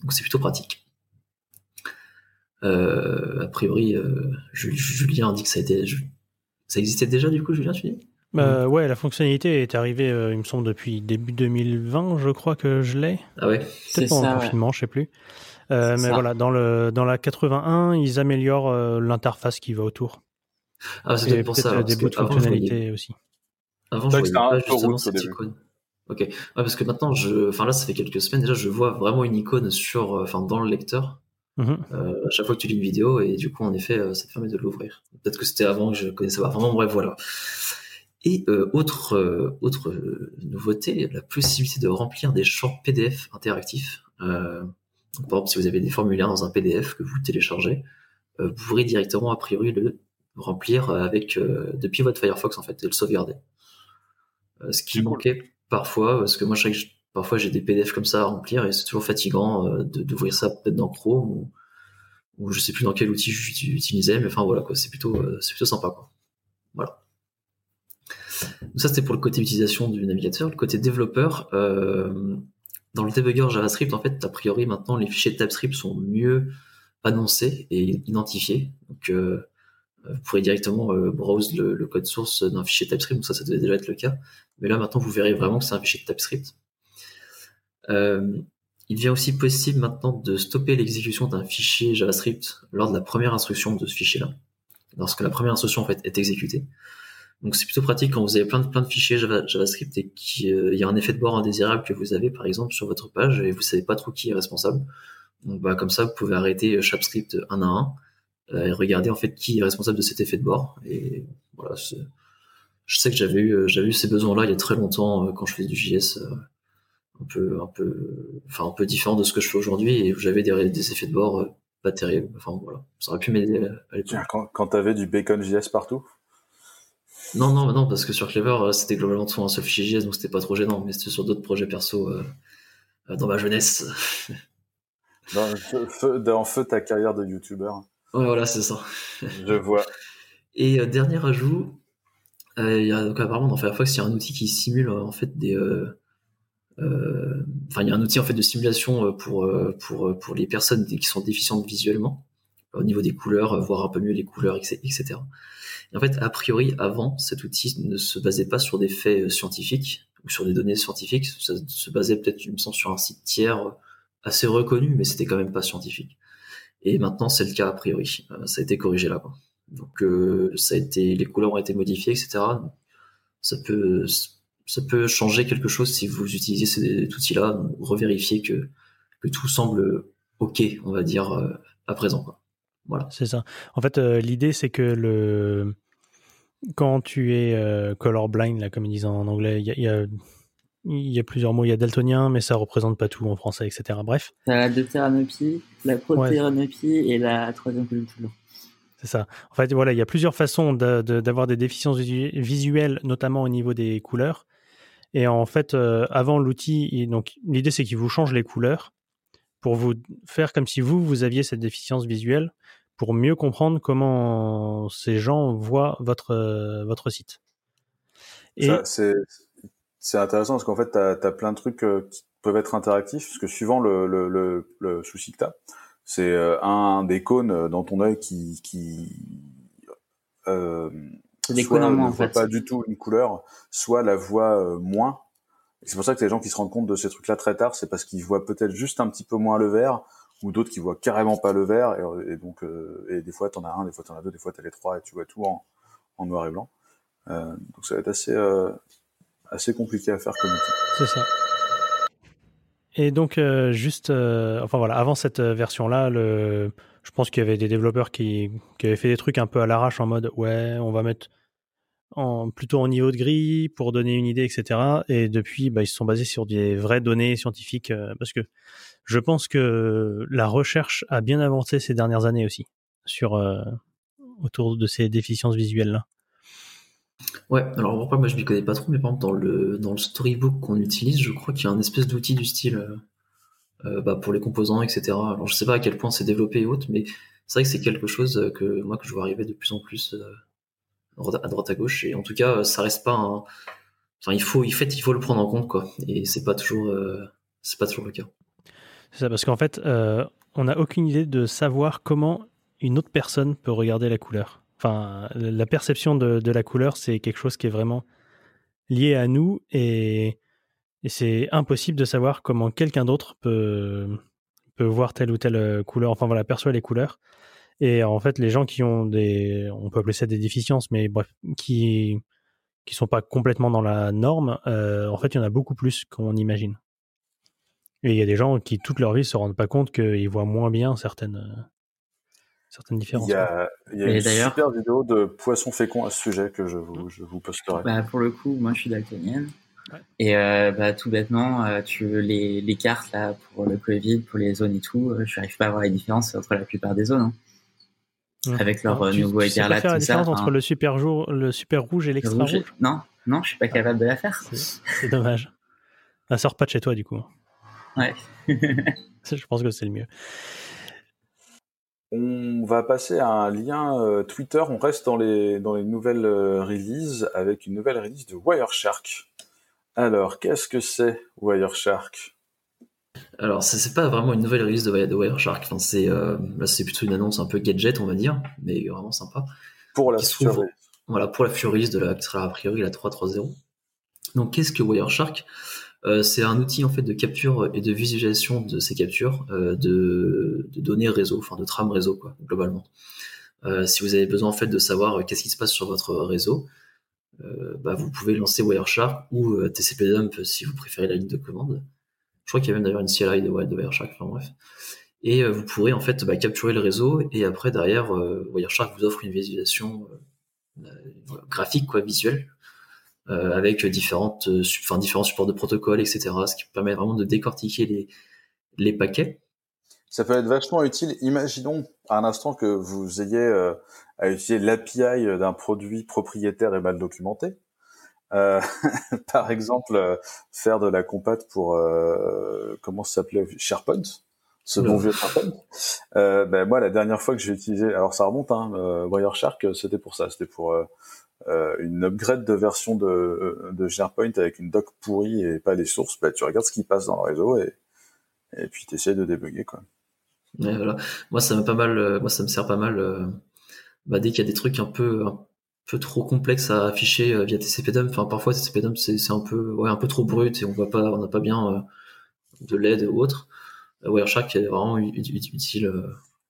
Donc, c'est plutôt pratique. Euh, a priori, euh, Julien a dit que ça, existait déjà du coup, Julien, tu dis? Bah, Ouais, la fonctionnalité est arrivée, euh, il me semble, depuis début 2020, je crois que je l'ai. Ah ouais? C'est pendant le confinement, je sais plus. mais voilà, dans, le, dans la 81, ils améliorent l'interface qui va autour. Ah, c'est pour ça. des bouts de fonctionnalité aussi. Avant, je voyais pas justement cette icône. Ok. Ouais, parce que maintenant, je, enfin là, ça fait quelques semaines déjà, je vois vraiment une icône sur, enfin, dans le lecteur Mhm. Euh, à chaque fois que tu lis une vidéo et du coup en effet euh, ça te permet de l'ouvrir. Peut-être que c'était avant que je connaissais pas vraiment bref voilà. Et euh, autre autre nouveauté, la possibilité de remplir des champs PDF interactifs. Donc, par exemple, si vous avez des formulaires dans un PDF que vous téléchargez, vous pourrez directement a priori le remplir avec depuis votre Firefox en fait et le sauvegarder. ce qui manquait parfois parce que moi je sais que parfois j'ai des PDF comme ça à remplir et c'est toujours fatigant euh, d'ouvrir ça peut-être dans Chrome ou, ou je sais plus dans quel outil j'utilisais, mais enfin voilà quoi, c'est plutôt euh, plutôt sympa quoi. Voilà. Donc ça c'était pour le côté utilisation du navigateur. Le côté développeur, euh, dans le debugger JavaScript, en fait, a priori maintenant les fichiers TypeScript sont mieux annoncés et identifiés. Donc vous pourrez directement browse le, code source d'un fichier TypeScript, donc ça ça devait déjà être le cas. Mais là maintenant vous verrez vraiment que c'est un fichier de TypeScript. Euh, il devient aussi possible maintenant de stopper l'exécution d'un fichier JavaScript lors de la première instruction de ce fichier-là, lorsque la première instruction en fait est exécutée. Donc c'est plutôt pratique quand vous avez plein de, plein de fichiers JavaScript et qu'il euh, y a un effet de bord indésirable que vous avez par exemple sur votre page et vous savez pas trop qui est responsable. Donc bah, comme ça vous pouvez arrêter chaque script un à un euh, et regarder en fait qui est responsable de cet effet de bord. Et voilà, je sais que j'avais eu j'avais eu ces besoins-là il y a très longtemps quand je faisais du JS un peu un peu enfin un peu différent de ce que je fais aujourd'hui et j'avais des, des effets de bord euh, pas terribles. Enfin voilà. Ça aurait pu m'aider à l'époque. Quand, quand t'avais du bacon JS partout? Non non non parce que sur Clever euh, c'était globalement sur un seul fichier JS donc c'était pas trop gênant mais c'était sur d'autres projets perso euh, dans ma jeunesse. Dans, feu, dans feu ta carrière de youtubeur ouais voilà c'est ça. Je vois. Et dernier ajout il y a donc apparemment dans Firefox il y a un outil qui simule en fait des enfin, il y a un outil en fait de simulation euh, pour euh, pour pour les personnes qui sont déficientes visuellement au niveau des couleurs, voir un peu mieux les couleurs, etc. Et en fait, a priori, avant, cet outil ne se basait pas sur des faits scientifiques ou sur des données scientifiques. Ça se basait peut-être, je me sens, sur un site tiers assez reconnu, mais c'était quand même pas scientifique. Et maintenant, c'est le cas a priori. ça a été corrigé là. Quoi. Donc, ça a été, les couleurs ont été modifiées, etc. Ça peut, ça peut changer quelque chose si vous utilisez cet outil-là, revérifier que, que tout semble OK, on va dire, euh, à présent. Voilà. C'est ça. En fait, euh, l'idée, c'est que le quand tu es euh, colorblind, là, comme ils disent en anglais, il y a, y a, plusieurs mots. Il y a daltonien, mais ça représente pas tout en français, etc. Bref. la deutéranopie, la protéranopie et la troisième toujours. C'est ça. En fait, voilà, il y a plusieurs façons d'avoir des déficiences visuelles, notamment au niveau des couleurs. Et en fait, euh, avant l'outil, l'idée c'est qu'il vous change les couleurs pour vous faire comme si vous vous aviez cette déficience visuelle pour mieux comprendre comment ces gens voient votre euh, votre site. Et... C'est intéressant parce qu'en fait, tu as, plein de trucs euh, qui peuvent être interactifs, parce que suivant le, le, le, le souci que tu as, c'est un des cônes dans ton œil qui, qui des soit cônes en moins, ne en voit fait. pas du tout une couleur, soit la voit euh, moins. C'est pour ça que les gens qui se rendent compte de ces trucs-là très tard, c'est parce qu'ils voient peut-être juste un petit peu moins le vert, ou d'autres qui voient carrément pas le vert, et, et donc euh, et des fois t'en as un, des fois t'en as deux, des fois t'as les trois, et tu vois tout en, en noir et blanc. Euh, donc ça va être assez euh, assez compliqué à faire comme outil. C'est ça. Et donc, euh, juste, euh, enfin voilà, avant cette euh, version-là, je pense qu'il y avait des développeurs qui, qui avaient fait des trucs un peu à l'arrache en mode ouais, on va mettre en, plutôt en niveau de grille pour donner une idée, etc. Et depuis, bah, ils se sont basés sur des vraies données scientifiques parce que je pense que la recherche a bien avancé ces dernières années aussi sur autour de ces déficiences visuelles-là. Ouais, alors pourquoi moi je m'y connais pas trop, mais par exemple dans le, dans le storybook qu'on utilise, je crois qu'il y a un espèce d'outil du style euh, euh, bah, pour les composants, etc. Alors je sais pas à quel point c'est développé et autres, mais c'est vrai que c'est quelque chose euh, que moi que je vois arriver de plus en plus à droite- à gauche, et en tout cas ça reste pas un... Enfin il faut, fait, il faut le prendre en compte quoi, et c'est pas toujours, c'est pas toujours le cas. C'est ça, parce qu'en fait, on n'a aucune idée de savoir comment une autre personne peut regarder la couleur. Enfin, la perception de, la couleur, c'est quelque chose qui est vraiment lié à nous et, et c'est impossible de savoir comment quelqu'un d'autre peut, peut voir telle ou telle euh, couleur, enfin voilà, perçoit les couleurs. Et en fait, les gens qui ont des, on peut appeler ça des déficiences, mais bref, qui qui sont pas complètement dans la norme, euh, en fait, il y en a beaucoup plus qu'on imagine. Et il y a des gens qui, toute leur vie, se rendent pas compte qu'ils voient moins bien certaines, euh, certaines différences. Il y a, il y a Et une super vidéo de poisson fécond à ce sujet que je vous, je vous posterai. Bah, pour le coup, moi je suis daltonienne. Ouais. Et euh, bah, tout bêtement, euh, tu les, les cartes là pour le Covid, pour les zones et tout, euh, je n'arrive pas à voir les différences entre la plupart des zones. hein. Avec leur Alors, euh, tu- nouveau tu sais pas écarlate, faire la ça. différence entre le super, jour, le super rouge et le l'extra rouge, rouge, Non, non, je suis pas capable de la faire. C'est c'est dommage. Ça sort pas de chez toi, du coup. Ouais. Je pense que c'est le mieux. On va passer à un lien euh, Twitter. On reste dans les, dans les nouvelles euh, releases avec une nouvelle release de Wireshark. Alors, qu'est-ce que c'est Wireshark? Alors, ça, c'est pas vraiment une nouvelle release de, Wi- de Wireshark. Enfin, c'est euh, là, c'est plutôt une annonce un peu gadget, on va dire, mais vraiment sympa. Pour la survie. Voilà, pour la Furies de la, qui sera a priori la 3.3.0. Donc, qu'est-ce que Wireshark? C'est un outil en fait de capture et de visualisation de ces captures euh, de, données réseau, enfin de trame réseau, quoi, globalement. Euh, si vous avez besoin en fait de savoir euh, qu'est-ce qui se passe sur votre réseau, euh, bah, vous pouvez lancer Wireshark ou euh, TCP dump si vous préférez la ligne de commande. Je crois qu'il y a même d'ailleurs une CLI de, Wireshark, enfin bref. Et euh, vous pourrez en fait bah, capturer le réseau et après derrière euh, Wireshark vous offre une visualisation euh, euh, graphique quoi, visuelle euh, avec différentes, euh, enfin, différents supports de protocole, etc. Ce qui permet vraiment de décortiquer les, les paquets. Ça peut être vachement utile. Imaginons à un instant que vous ayez euh, à utiliser l'API d'un produit propriétaire et mal documenté. Euh, par exemple, euh, faire de la compat pour euh, comment ça s'appelait? SharePoint, ce bon vieux. Euh, ben moi, la dernière fois que j'ai utilisé, alors ça remonte, hein, euh, Wireshark, euh, c'était pour ça, c'était pour euh, une upgrade de version de, de SharePoint avec une doc pourrie et pas les sources. Ben, tu regardes ce qui passe dans le réseau et et puis t'essayes de débugger quoi. Voilà. Moi, ça me pas mal, moi, ça me sert pas mal, bah, dès qu'il y a des trucs un peu, un peu trop complexes à afficher via TCP/dump. Enfin, parfois, TCP/dump, c'est, c'est un peu, ouais, un peu trop brut et on voit pas, on n'a pas bien de LED ou autre. Euh, Wireshark est vraiment utile euh,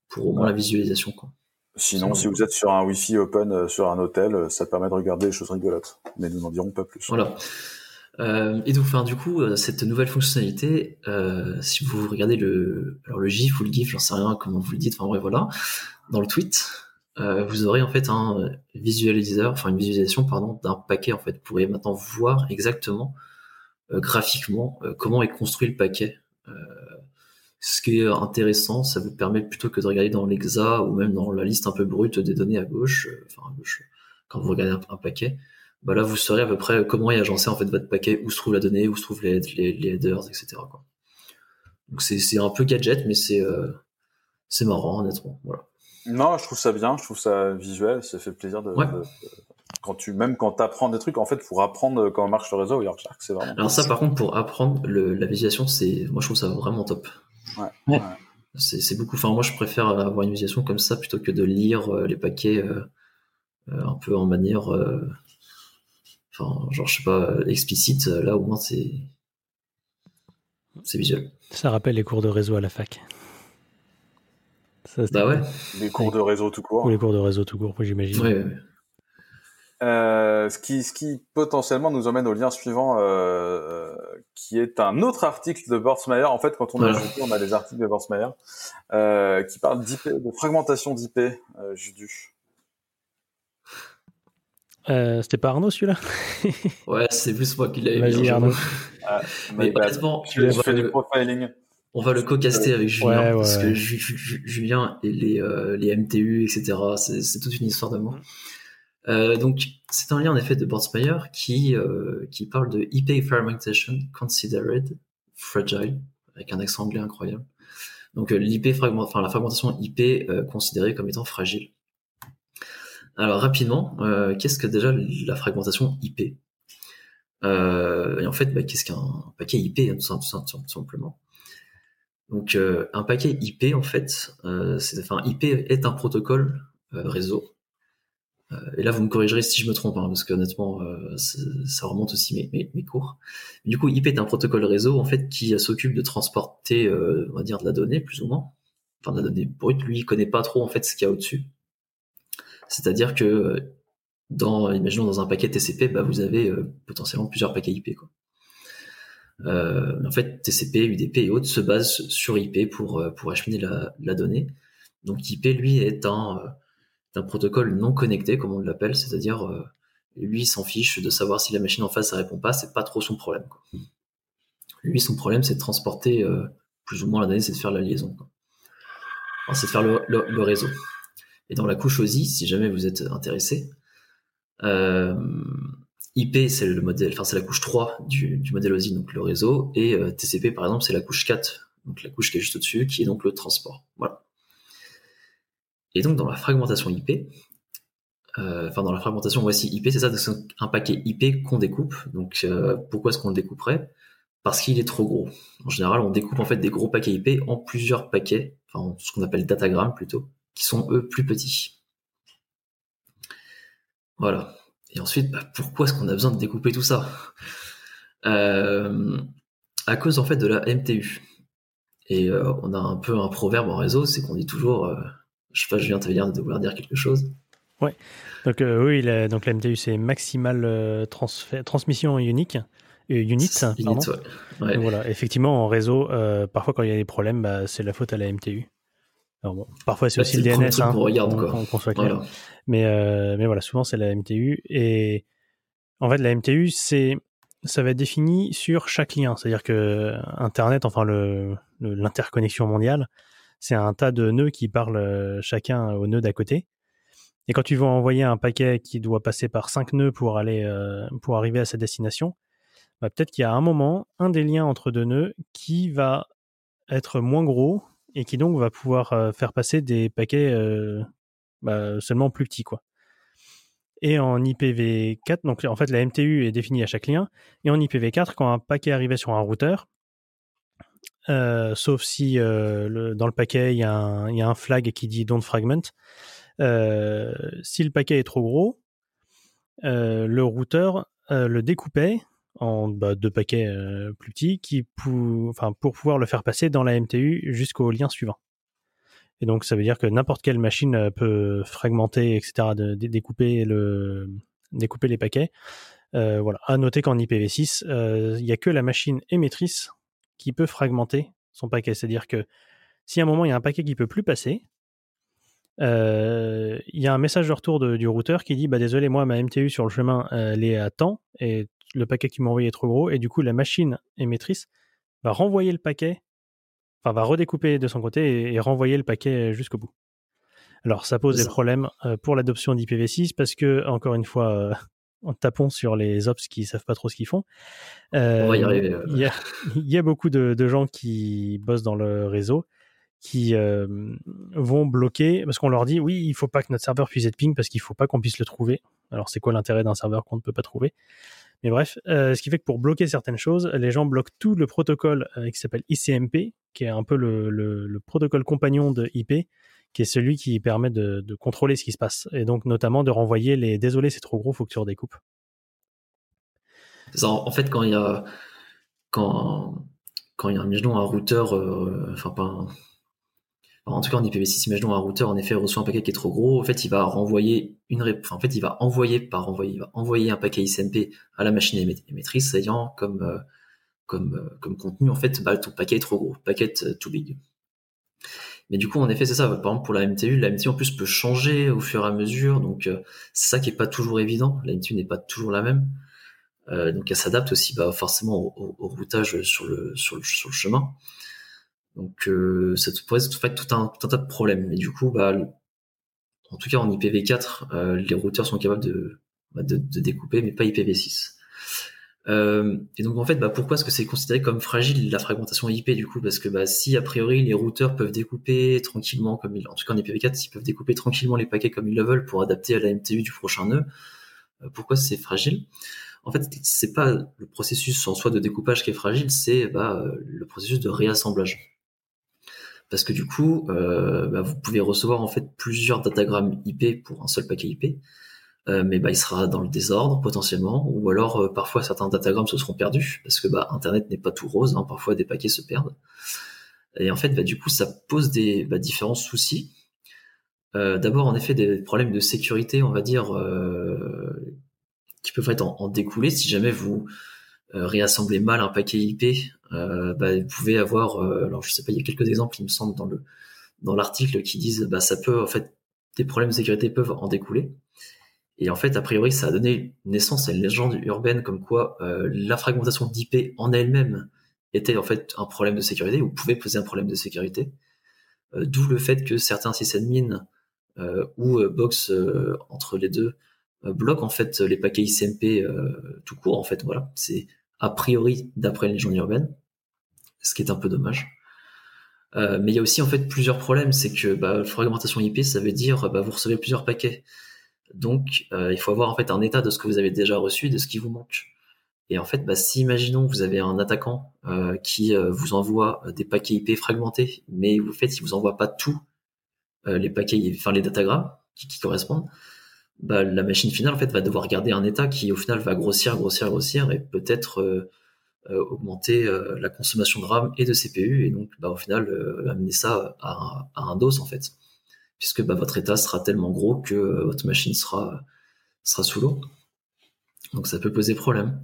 pour au moins la visualisation, quoi. Sinon, si bon. vous êtes sur un Wi-Fi open euh, sur un hôtel, euh, ça permet de regarder des choses rigolotes. Mais nous n'en dirons pas plus. Voilà. Euh, et donc, enfin, du coup, euh, cette nouvelle fonctionnalité, euh, si vous regardez le, alors le GIF ou le GIF, j'en sais rien comment vous le dites, enfin bref, voilà, dans le tweet, euh, vous aurez en fait un euh, visualiseur, enfin une visualisation, pardon, d'un paquet en fait. Vous pourrez maintenant voir exactement, euh, graphiquement, euh, comment est construit le paquet. Ce qui est intéressant, ça vous permet plutôt que de regarder dans l'exa ou même dans la liste un peu brute des données à gauche, euh, enfin à gauche, quand vous regardez un, un paquet, bah là vous saurez à peu près comment est agencé en fait votre paquet, où se trouve la donnée, où se trouvent les, les, les headers, etc. Quoi. Donc c'est un peu gadget, mais c'est euh, c'est marrant honnêtement. Voilà. Non, je trouve ça bien, je trouve ça visuel, ça fait plaisir de, Ouais. de- de- quand tu même quand t'apprends des trucs, en fait, pour apprendre comment marche le réseau, Wireshark, c'est vraiment. Alors ça par contre pour apprendre le, la visualisation, c'est moi je trouve ça vraiment top. Ouais. C'est beaucoup. Enfin, moi, je préfère avoir une utilisation comme ça plutôt que de lire les paquets un peu en manière, enfin, genre, je sais pas, explicite. Là, au moins, c'est c'est visuel. Ça rappelle les cours de réseau à la fac. bah ouais. Les cours de réseau tout court. Ou les cours de réseau tout court, j'imagine. Ouais, ouais. Euh, ce, qui, ce qui potentiellement nous emmène au lien suivant, euh, qui est un autre article de Borsmeyer. En fait, quand on a ajouté, on a des articles de Borsmeyer euh, qui parlent d'IP, de fragmentation d'IP, euh, Judu. Euh, C'était pas Arnaud celui-là? Ouais, c'est plus moi qui l'avais Vas-y Arnaud. Ah, mais honnêtement, tu, fais du profiling. On va le co-caster avec Julien, ouais, ouais, parce que Julien et les, euh, les MTU, etc., c'est toute une histoire d'amour. Euh, donc, c'est un lien en effet de Bordsmeyer qui, euh, qui parle de IP fragmentation considered fragile, avec un accent anglais incroyable. Donc, euh, l'IP fragment, enfin, la fragmentation IP euh, considérée comme étant fragile. Alors, rapidement, qu'est-ce que déjà la fragmentation IP euh, et en fait, bah, qu'est-ce qu'un paquet IP, hein, tout, simplement. Donc, euh, un paquet IP, en fait, euh, c'est, enfin, IP est un protocole réseau. Euh, et là, vous me corrigerez si je me trompe, hein, parce que honnêtement, ça remonte aussi mes, mes, mes, cours. Du coup, IP est un protocole réseau, en fait, qui s'occupe de transporter, on va dire, de la donnée, plus ou moins. Enfin, de la donnée brute. Lui, il connaît pas trop, en fait, ce qu'il y a au-dessus. C'est-à-dire que dans, imaginons dans un paquet TCP, bah, vous avez euh, potentiellement plusieurs paquets IP. Quoi. Euh, en fait, TCP, UDP et autres se basent sur IP pour, euh, pour acheminer la, la donnée. Donc IP, lui, est un, un protocole non connecté, comme on l'appelle, c'est-à-dire lui, il s'en fiche de savoir si la machine en face, ça répond pas, c'est pas trop son problème. Quoi. Lui, son problème, c'est de transporter plus ou moins la donnée, c'est de faire la liaison. c'est de faire le, le, le, réseau. Et dans la couche OSI, si jamais vous êtes intéressé, euh, IP, c'est le modèle, enfin c'est la couche 3 du, du modèle OSI, donc le réseau, et euh, TCP par exemple, c'est la couche 4, donc la couche qui est juste au-dessus, qui est donc le transport. Voilà. Et donc dans la fragmentation IP, euh, enfin dans la fragmentation voici IP, c'est ça, c'est un paquet IP qu'on découpe. Donc euh, pourquoi est-ce qu'on le découperait? Parce qu'il est trop gros. En général, on découpe en fait des gros paquets IP en plusieurs paquets, enfin ce qu'on appelle datagrammes plutôt, qui sont eux plus petits. Voilà. Et ensuite, bah, pourquoi est-ce qu'on a besoin de découper tout ça? Euh, À cause en fait de la MTU. Et on a un peu un proverbe en réseau, c'est qu'on dit toujours, je sais pas, Julien, t'avais l'air de vouloir dire quelque chose. Ouais. Donc euh, oui, la, donc la MTU c'est maximal euh, transmission unique. Euh, unit, pardon. Unit, ouais. Donc, voilà, effectivement en réseau, parfois quand il y a des problèmes, bah, c'est la faute à la MTU. Alors bon, parfois c'est Bah, aussi le DNS, hein, qu'on regarde, qu'on- quoi. qu'on- qu'on soit clair. Voilà. Mais, euh, mais voilà, souvent c'est la MTU. Et en fait, la MTU, c'est, ça va être défini sur chaque lien. C'est-à-dire que Internet, enfin le, le- l'interconnexion mondiale, c'est un tas de nœuds qui parlent euh, chacun au nœud d'à côté. Et quand tu vas envoyer un paquet qui doit passer par cinq nœuds euh, pour arriver à sa destination, bah, peut-être qu'il y a un moment, un des liens entre deux nœuds qui va être moins gros et qui donc va pouvoir euh, faire passer des paquets bah, seulement plus petits. Et en IPv4, donc en fait la MTU est définie à chaque lien. Et en IPv4, quand un paquet arrivait sur un routeur, euh, sauf si euh, dans le paquet il y, a un- flag qui dit don't fragment, euh, si le paquet est trop gros, le routeur le découpait en bah, deux paquets plus petits qui pour pouvoir le faire passer dans la MTU jusqu'au lien suivant. Et donc ça veut dire que n'importe quelle machine peut fragmenter, etc., découper, le, découper les paquets. Voilà. À noter qu'en IPv6, euh, il n'y a que la machine émettrice qui peut fragmenter son paquet. C'est-à-dire que si à un moment il y a un paquet qui peut plus passer, euh, il y a un message de retour de- du routeur qui dit bah désolé moi ma MTU sur le chemin elle est à temps et le paquet que tu m'as envoyé est trop gros et du coup la machine émettrice va renvoyer le paquet enfin va redécouper de son côté et, et renvoyer le paquet jusqu'au bout. Alors ça pose des problèmes euh, pour l'adoption d'IPv6 parce que encore une fois euh, en tapant sur les ops qui savent pas trop ce qu'ils font. Euh, On va y arriver, euh. Il y a, il y a beaucoup de, de gens qui bossent dans le réseau qui euh, vont bloquer parce qu'on leur dit oui il faut pas que notre serveur puisse être ping parce qu'il faut pas qu'on puisse le trouver alors c'est quoi l'intérêt d'un serveur qu'on ne peut pas trouver? Mais bref, ce qui fait que pour bloquer certaines choses, les gens bloquent tout le protocole qui s'appelle ICMP, qui est un peu le, le, protocole compagnon de IP, qui est celui qui permet de, contrôler ce qui se passe. Et donc notamment de renvoyer les désolé c'est trop gros, faut que tu redécoupes. En fait, quand il y a quand quand il y a imaginons un routeur, euh, enfin pas en tout cas en IPv6, imaginons un routeur en effet reçoit un paquet qui est trop gros, en fait il va renvoyer une enfin, en fait il va envoyer par envoyer, il va envoyer un paquet ICMP à la machine émettrice ayant comme euh, comme euh, comme contenu en fait bah, ton paquet est trop gros, paquet too big. Mais du coup, en effet, c'est ça. Par exemple, pour la MTU, la MTU en plus peut changer au fur et à mesure. Donc, c'est ça qui est pas toujours évident. La MTU n'est pas toujours la même. Euh, donc elle s'adapte aussi bah, forcément au, au, routage sur le, sur le, sur le chemin. Donc euh, ça te pose tout, un, tout un tas de problèmes. Et du coup, bah, en tout cas en IPv4, euh, les routeurs sont capables de, bah, de, de, découper, mais pas IPv6. Euh, et donc en fait, bah, pourquoi est-ce que c'est considéré comme fragile la fragmentation IP du coup? Parce que bah, si a priori les routeurs peuvent découper tranquillement, comme ils, en tout cas en IPv4, ils peuvent découper tranquillement les paquets comme ils le veulent pour adapter à la MTU du prochain nœud, euh, pourquoi c'est fragile? En fait, c'est pas le processus en soi de découpage qui est fragile, c'est bah, le processus de réassemblage. Parce que du coup, euh, bah, vous pouvez recevoir en fait plusieurs datagrammes IP pour un seul paquet IP, euh, mais bah, il sera dans le désordre potentiellement, ou alors euh, parfois certains datagrammes se seront perdus parce que bah, Internet n'est pas tout rose, hein, parfois des paquets se perdent. Et en fait, bah, du coup, ça pose des bah, différents soucis. D'abord, en effet, des problèmes de sécurité, on va dire, qui peuvent être en, découler si jamais vous euh, réassemblez mal un paquet IP. Euh, bah, vous pouvez avoir, euh, alors je sais pas, il y a quelques exemples, il me semble, dans le dans l'article qui disent, bah ça peut en fait des problèmes de sécurité peuvent en découler. Et en fait, a priori, ça a donné naissance à une légende urbaine comme quoi la fragmentation d'IP en elle-même était en fait un problème de sécurité ou pouvait poser un problème de sécurité. D'où le fait que certains sysadmins euh, ou box entre les deux euh, bloque en fait les paquets ICMP euh, tout court en fait voilà. C'est a priori d'après les légendes urbaines ce qui est un peu dommage. Euh, mais il y a aussi en fait plusieurs problèmes. C'est que bah, fragmentation IP ça veut dire bah, vous recevez plusieurs paquets donc il faut avoir en fait un état de ce que vous avez déjà reçu de ce qui vous manque. Et en fait bah, si imaginons vous avez un attaquant qui vous envoie des paquets IP fragmentés mais vous faites il vous envoie pas tous les paquets enfin les datagrammes qui, correspondent bah, la machine finale en fait va devoir garder un état qui au final va grossir, grossir, grossir et peut-être euh, euh, augmenter euh, la consommation de RAM et de CPU et donc bah, au final amener ça à, un DOS en fait, puisque bah, votre état sera tellement gros que votre machine sera sera sous l'eau. Donc ça peut poser problème.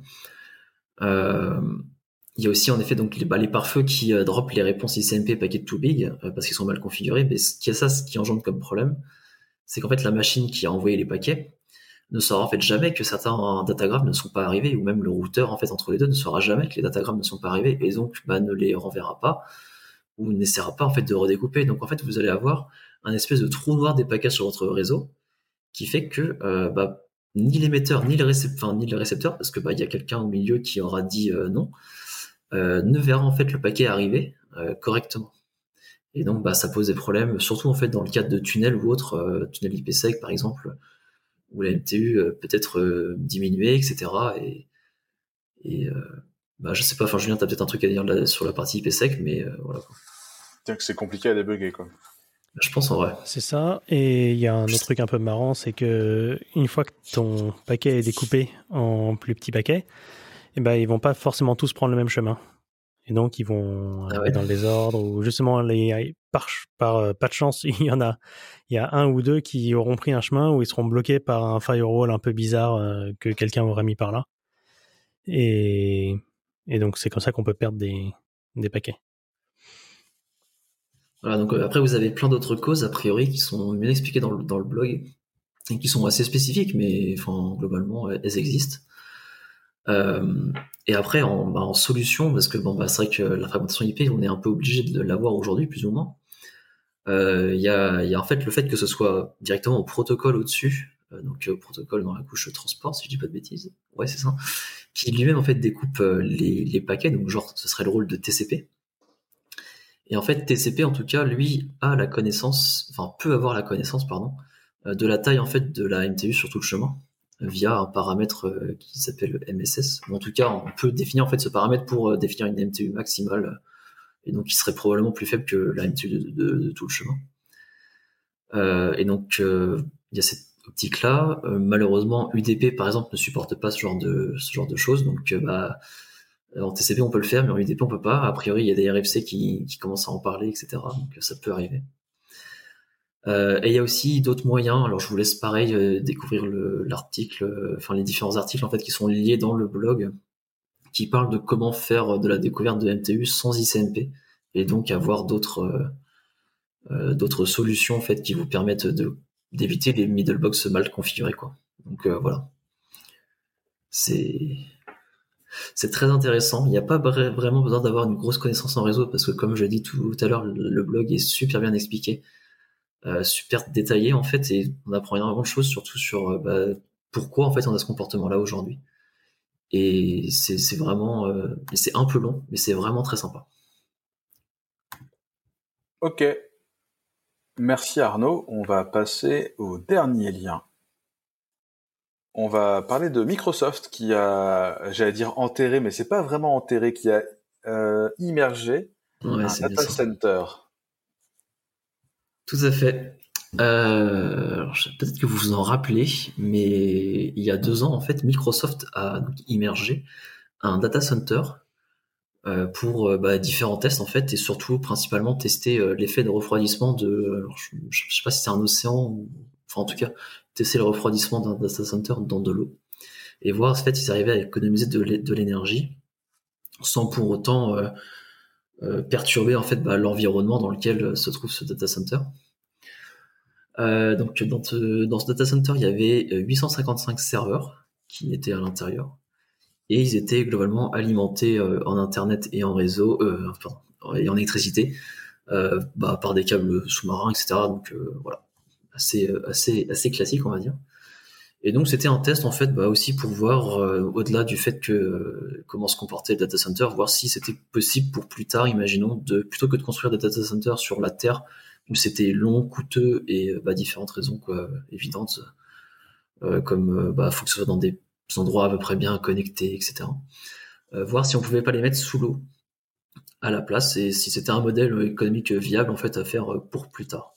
Il y a aussi en effet donc les, bah, pare-feux qui drop les réponses ICMP paquet too big parce qu'ils sont mal configurés, mais ce qui qui engendre comme problème, c'est qu'en fait la machine qui a envoyé les paquets ne saura en fait jamais que certains datagrammes ne sont pas arrivés, ou même le routeur en fait entre les deux ne saura jamais que les datagrammes ne sont pas arrivés, et donc bah, ne les renverra pas, ou n'essaiera pas en fait de redécouper. Donc en fait vous allez avoir un espèce de trou noir des paquets sur votre réseau, qui fait que euh, bah, ni l'émetteur, ni le récepteur, ni le récepteur, parce que bah il y a quelqu'un au milieu qui aura dit euh, non, euh, ne verra en fait le paquet arriver correctement. Et donc, bah, ça pose des problèmes, surtout en fait dans le cadre de tunnels ou autres, tunnels IPsec par exemple, où la MTU peut être diminuée, etc. Et, et bah, je sais pas, enfin Julien, t'as peut-être un truc à dire sur la partie IPsec, mais voilà. C'est compliqué à débugger, quoi. Je pense en vrai. C'est ça. Et il y a un autre truc un peu marrant, c'est que une fois que ton paquet est découpé en plus petits paquets, eh ben, ils vont pas forcément tous prendre le même chemin. Et donc, ils vont ah dans le désordre ou justement, les, par, par euh, pas de chance, il y en a, il y a un ou deux qui auront pris un chemin où ils seront bloqués par un firewall un peu bizarre euh, que quelqu'un aurait mis par là. Et, et donc, c'est comme ça qu'on peut perdre des, des paquets. Voilà, donc euh, après, vous avez plein d'autres causes, a priori, qui sont bien expliquées dans le, blog et qui sont assez spécifiques, mais enfin, globalement, elles existent. Euh, et après, en, bah, en, solution, parce que bon, bah, c'est vrai que la fragmentation IP, on est un peu obligé de l'avoir aujourd'hui, plus ou moins. Euh, il y, a, y, a, en fait le fait que ce soit directement au protocole au-dessus, euh, donc au protocole dans la couche transport, si je dis pas de bêtises, ouais c'est ça, qui lui-même en fait découpe les, les, paquets, donc genre ce serait le rôle de TCP. Et en fait TCP en tout cas, lui a la connaissance, enfin peut avoir la connaissance pardon, de la taille en fait de la MTU sur tout le chemin. via un paramètre qui s'appelle MSS. en tout cas, on peut définir en fait ce paramètre pour définir une MTU maximale et donc qui serait probablement plus faible que la MTU de, tout le chemin. et donc il y a cette optique là. malheureusement, UDP par exemple ne supporte pas ce genre de ce genre de choses. Donc bah en TCP, on peut le faire, mais en UDP, on peut pas. A priori, il y a des RFC qui, qui commencent à en parler, etc. Donc, ça peut arriver. Euh, et il y a aussi d'autres moyens. Alors, je vous laisse pareil euh, découvrir l'article, euh, enfin les différents articles en fait qui sont liés dans le blog, qui parlent de comment faire de la découverte de MTU sans ICMP et donc avoir d'autres d'autres solutions en fait qui vous permettent de d'éviter les middlebox mal configurés quoi. Donc voilà. C'est c'est très intéressant. Il n'y a pas vraiment besoin d'avoir une grosse connaissance en réseau parce que, comme je l'ai dit tout à l'heure, le blog est super bien expliqué, euh, super détaillé en fait, et on apprend énormément de choses, surtout sur euh, bah, pourquoi en fait on a ce comportement-là aujourd'hui. Et c'est vraiment, euh, c'est un peu long, mais c'est vraiment très sympa. Ok. Merci Arnaud. On va passer au dernier lien on va parler de Microsoft qui a, j'allais dire enterré, mais c'est pas vraiment enterré, qui a euh, immergé un data center. Tout à fait. Euh, peut-être que vous vous en rappelez, mais il y a deux ans, en fait, Microsoft a immergé un data center euh, pour bah, différents tests, en fait, et surtout principalement tester l'effet de refroidissement de, je, ne sais pas si c'est un océan, ou, enfin en tout cas tester le refroidissement d'un data center dans de l'eau et voir en fait s'ils arrivaient à économiser de l'énergie sans pour autant euh, euh, perturber en fait bah, l'environnement dans lequel euh, se trouve ce data center. donc dans, ce data center, il y avait 855 serveurs qui étaient à l'intérieur et ils étaient globalement alimentés en internet et en réseau, et en électricité bah, par des câbles sous-marins, etc. Donc voilà, assez, euh, assez, assez classique, on va dire. Et donc c'était un test en fait bah, aussi pour voir euh, au-delà du fait que euh, comment se comportait le data center, voir si c'était possible pour plus tard, imaginons, de plutôt que de construire des data centers sur la terre où c'était long, coûteux et bah, différentes raisons évidentes, comme bah faut que ce soit dans des endroits à peu près bien connectés, etc. voir si on pouvait pas les mettre sous l'eau à la place et si c'était un modèle économique viable en fait à faire pour plus tard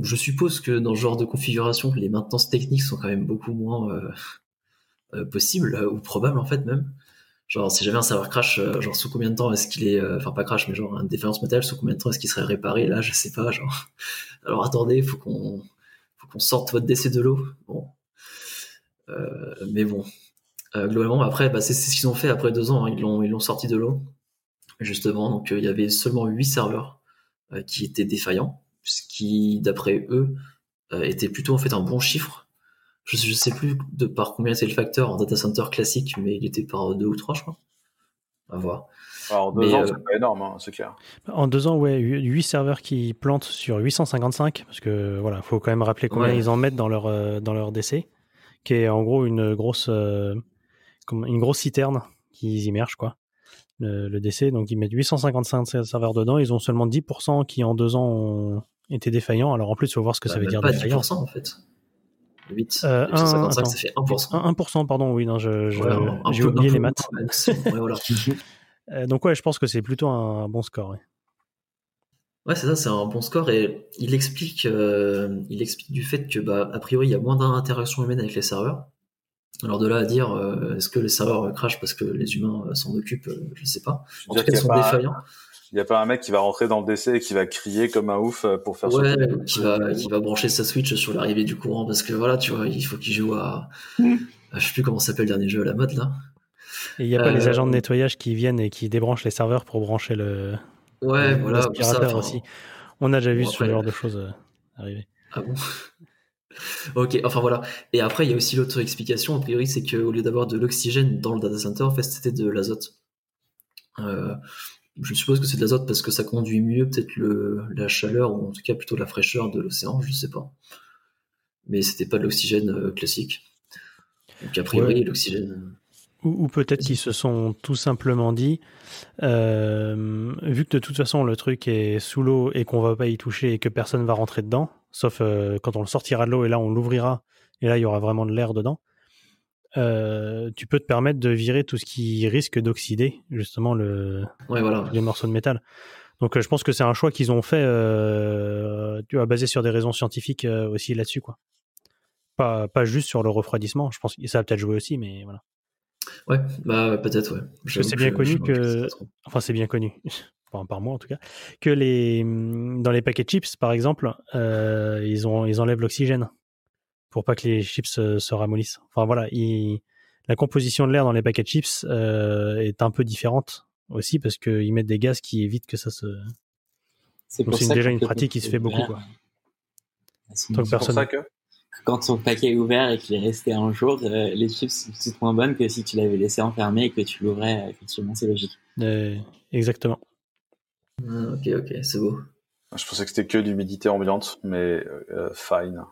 je suppose que dans ce genre de configuration, les maintenances techniques sont quand même beaucoup moins euh, euh, possibles ou probables en fait même. Genre si j'avais un serveur crash, euh, genre sous combien de temps est-ce qu'il est, enfin pas crash mais genre une défaillance matérielle, sous combien de temps est-ce qu'il serait réparé? Là je sais pas. Genre alors attendez, faut qu'on faut qu'on sorte votre DC de l'eau. Bon, mais bon, globalement après bah, c'est ce qu'ils ont fait après deux ans. Hein. Ils l'ont ils l'ont sorti de l'eau justement. Donc il y avait seulement huit serveurs qui étaient défaillants ce qui, d'après eux, euh, était plutôt en fait un bon chiffre. Je, ne sais plus de par combien était le facteur en data center classique, mais il était par deux ou trois, je crois. À voir. Alors, en deux ans, euh, c'est pas énorme, hein, c'est clair. En deux ans, ouais, 8 serveurs qui plantent sur 855, parce que voilà, faut quand même rappeler combien ils en mettent dans leur, euh, dans leur DC, qui est en gros une grosse, une grosse citerne qu'ils immergent, quoi le, DC. Donc ils mettent 855 serveurs dedans. Ils ont seulement 10% qui en deux ans ont été défaillants. Alors en plus, il faut voir ce que bah, ça veut dire pas défaillant. 10% en fait. 8, euh, 855, ça fait 1%. 1%, pardon, oui, non, j'ai je, oublié les maths. Euh, donc ouais, je pense que c'est plutôt un bon score. Ouais, ouais c'est ça, c'est un bon score et il explique, euh, il explique du fait que bah a priori il y a moins d'interactions humaines avec les serveurs. Alors de là à dire, euh, est-ce que les serveurs crashent parce que les humains euh, s'en occupent, euh, je ne sais pas. En tout cas, ils sont défaillants. Il n'y a pas un mec qui va rentrer dans le DC et qui va crier comme un ouf pour faire ouais, qui va, qui va brancher sa Switch sur l'arrivée du courant parce que voilà, tu vois, il faut qu'il joue à, mm. je sais plus comment s'appelle le dernier jeu à la mode là. Et il n'y a pas les agents de nettoyage qui viennent et qui débranchent les serveurs pour brancher le. Ouais, voilà. aussi. On a déjà vu ce genre de choses arriver. Ah bon? Ok, enfin voilà. Et après, il y a aussi l'autre explication, a priori, c'est qu'au lieu d'avoir de l'oxygène dans le data center, en fait, c'était de l'azote. Euh, je suppose que c'est de l'azote parce que ça conduit mieux peut-être la chaleur, ou en tout cas plutôt la fraîcheur de l'océan, je sais pas. Mais c'était pas de l'oxygène euh, classique. Donc a priori, l'oxygène... Ou, peut-être qu'ils se sont tout simplement dit, euh, vu que de toute façon le truc est sous l'eau et qu'on va pas y toucher et que personne va rentrer dedans, sauf euh, quand on le sortira de l'eau et là on l'ouvrira et là il y aura vraiment de l'air dedans, euh, tu peux te permettre de virer tout ce qui risque d'oxyder justement le, voilà. les morceaux de métal. Donc je pense que c'est un choix qu'ils ont fait, tu vois, basé sur des raisons scientifiques aussi là-dessus, quoi. Pas, pas juste sur le refroidissement. Je pense que ça a peut-être joué aussi, mais voilà. Ouais, bah peut-être, ouais. Parce que c'est bien connu que, enfin c'est bien connu, enfin par moi en tout cas, que les dans les paquets de chips par exemple, euh, ils ont ils enlèvent l'oxygène pour pas que les chips se, ramollissent. Enfin voilà, la composition de l'air dans les paquets de chips euh, est un peu différente aussi parce qu'ils mettent des gaz qui évitent que ça se. C'est déjà une pratique qui se fait beaucoup quoi. C'est pour ça que quand ton paquet est ouvert et qu'il est resté un jour, euh, les chips sont moins bonnes que si tu l'avais laissé enfermé et que tu l'ouvrais. Effectivement, c'est logique. Euh, exactement. Ah, ok, ok, c'est beau. Je pensais que c'était que d'humidité ambiante, mais euh, fine.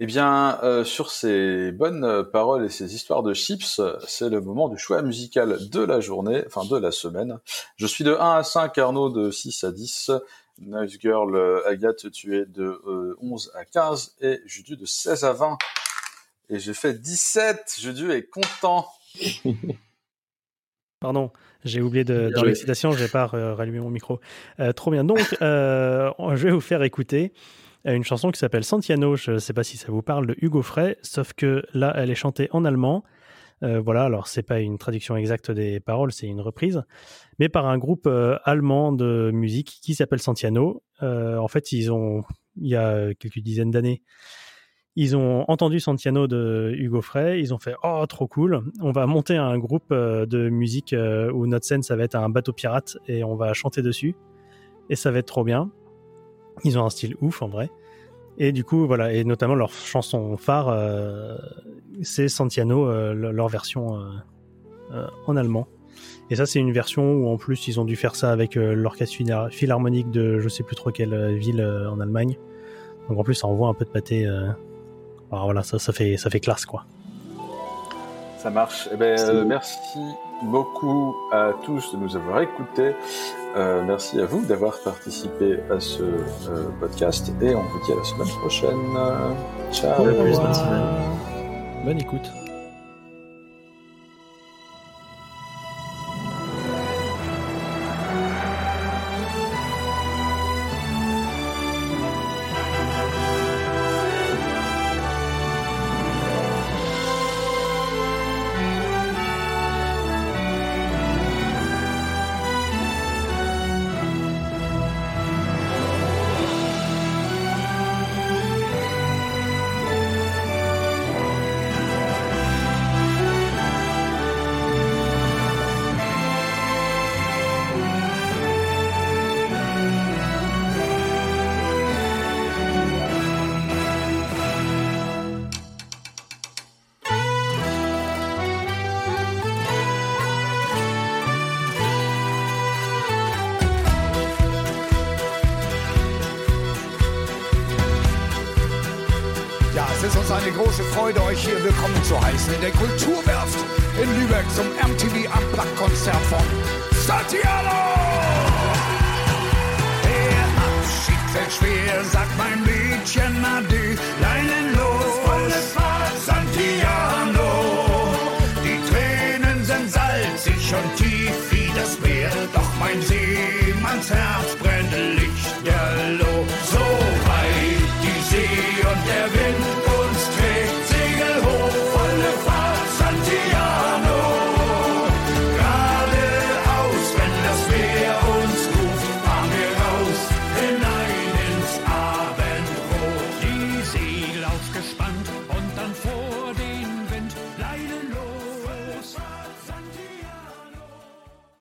Eh bien, sur ces bonnes paroles et ces histoires de chips, c'est le moment du choix musical de la journée, enfin de la semaine. Je suis de 1 à 5, Arnaud de 6 à 10. Nice Girl, euh, Agathe, tu es de 11 euh, à 15 et Judu de 16 à 20. Et j'ai fait 17. Judu est content. Pardon, j'ai oublié de, dans l'excitation, j'ai pas rallumé mon micro. Euh, trop bien. Donc, je vais vous faire écouter une chanson qui s'appelle Santiano. Je ne sais pas si ça vous parle de Hugo Frey, sauf que là, elle est chantée en allemand. Euh, voilà, alors c'est pas une traduction exacte des paroles, c'est une reprise, mais par un groupe euh, allemand de musique qui s'appelle Santiano. Euh, en fait, ils ont, il y a quelques dizaines d'années, ils ont entendu Santiano de Hugo Frey, ils ont fait oh trop cool, on va monter un groupe de musique où notre scène ça va être un bateau pirate et on va chanter dessus et ça va être trop bien. Ils ont un style ouf en vrai. Et du coup, voilà, et notamment leur chanson phare, euh, c'est Santiano, euh, leur version euh, en allemand. Et ça, c'est une version où en plus ils ont dû faire ça avec l'orchestre philharmonique de je sais plus trop quelle ville en Allemagne. Donc en plus, ça envoie un peu de pâté. Alors voilà, ça, ça fait ça fait classe quoi. Ça marche. Eh ben, merci beaucoup à tous de nous avoir écoutés. Euh, merci à vous d'avoir participé à ce euh, podcast et on vous dit à la semaine prochaine. Ciao. Bonne écoute.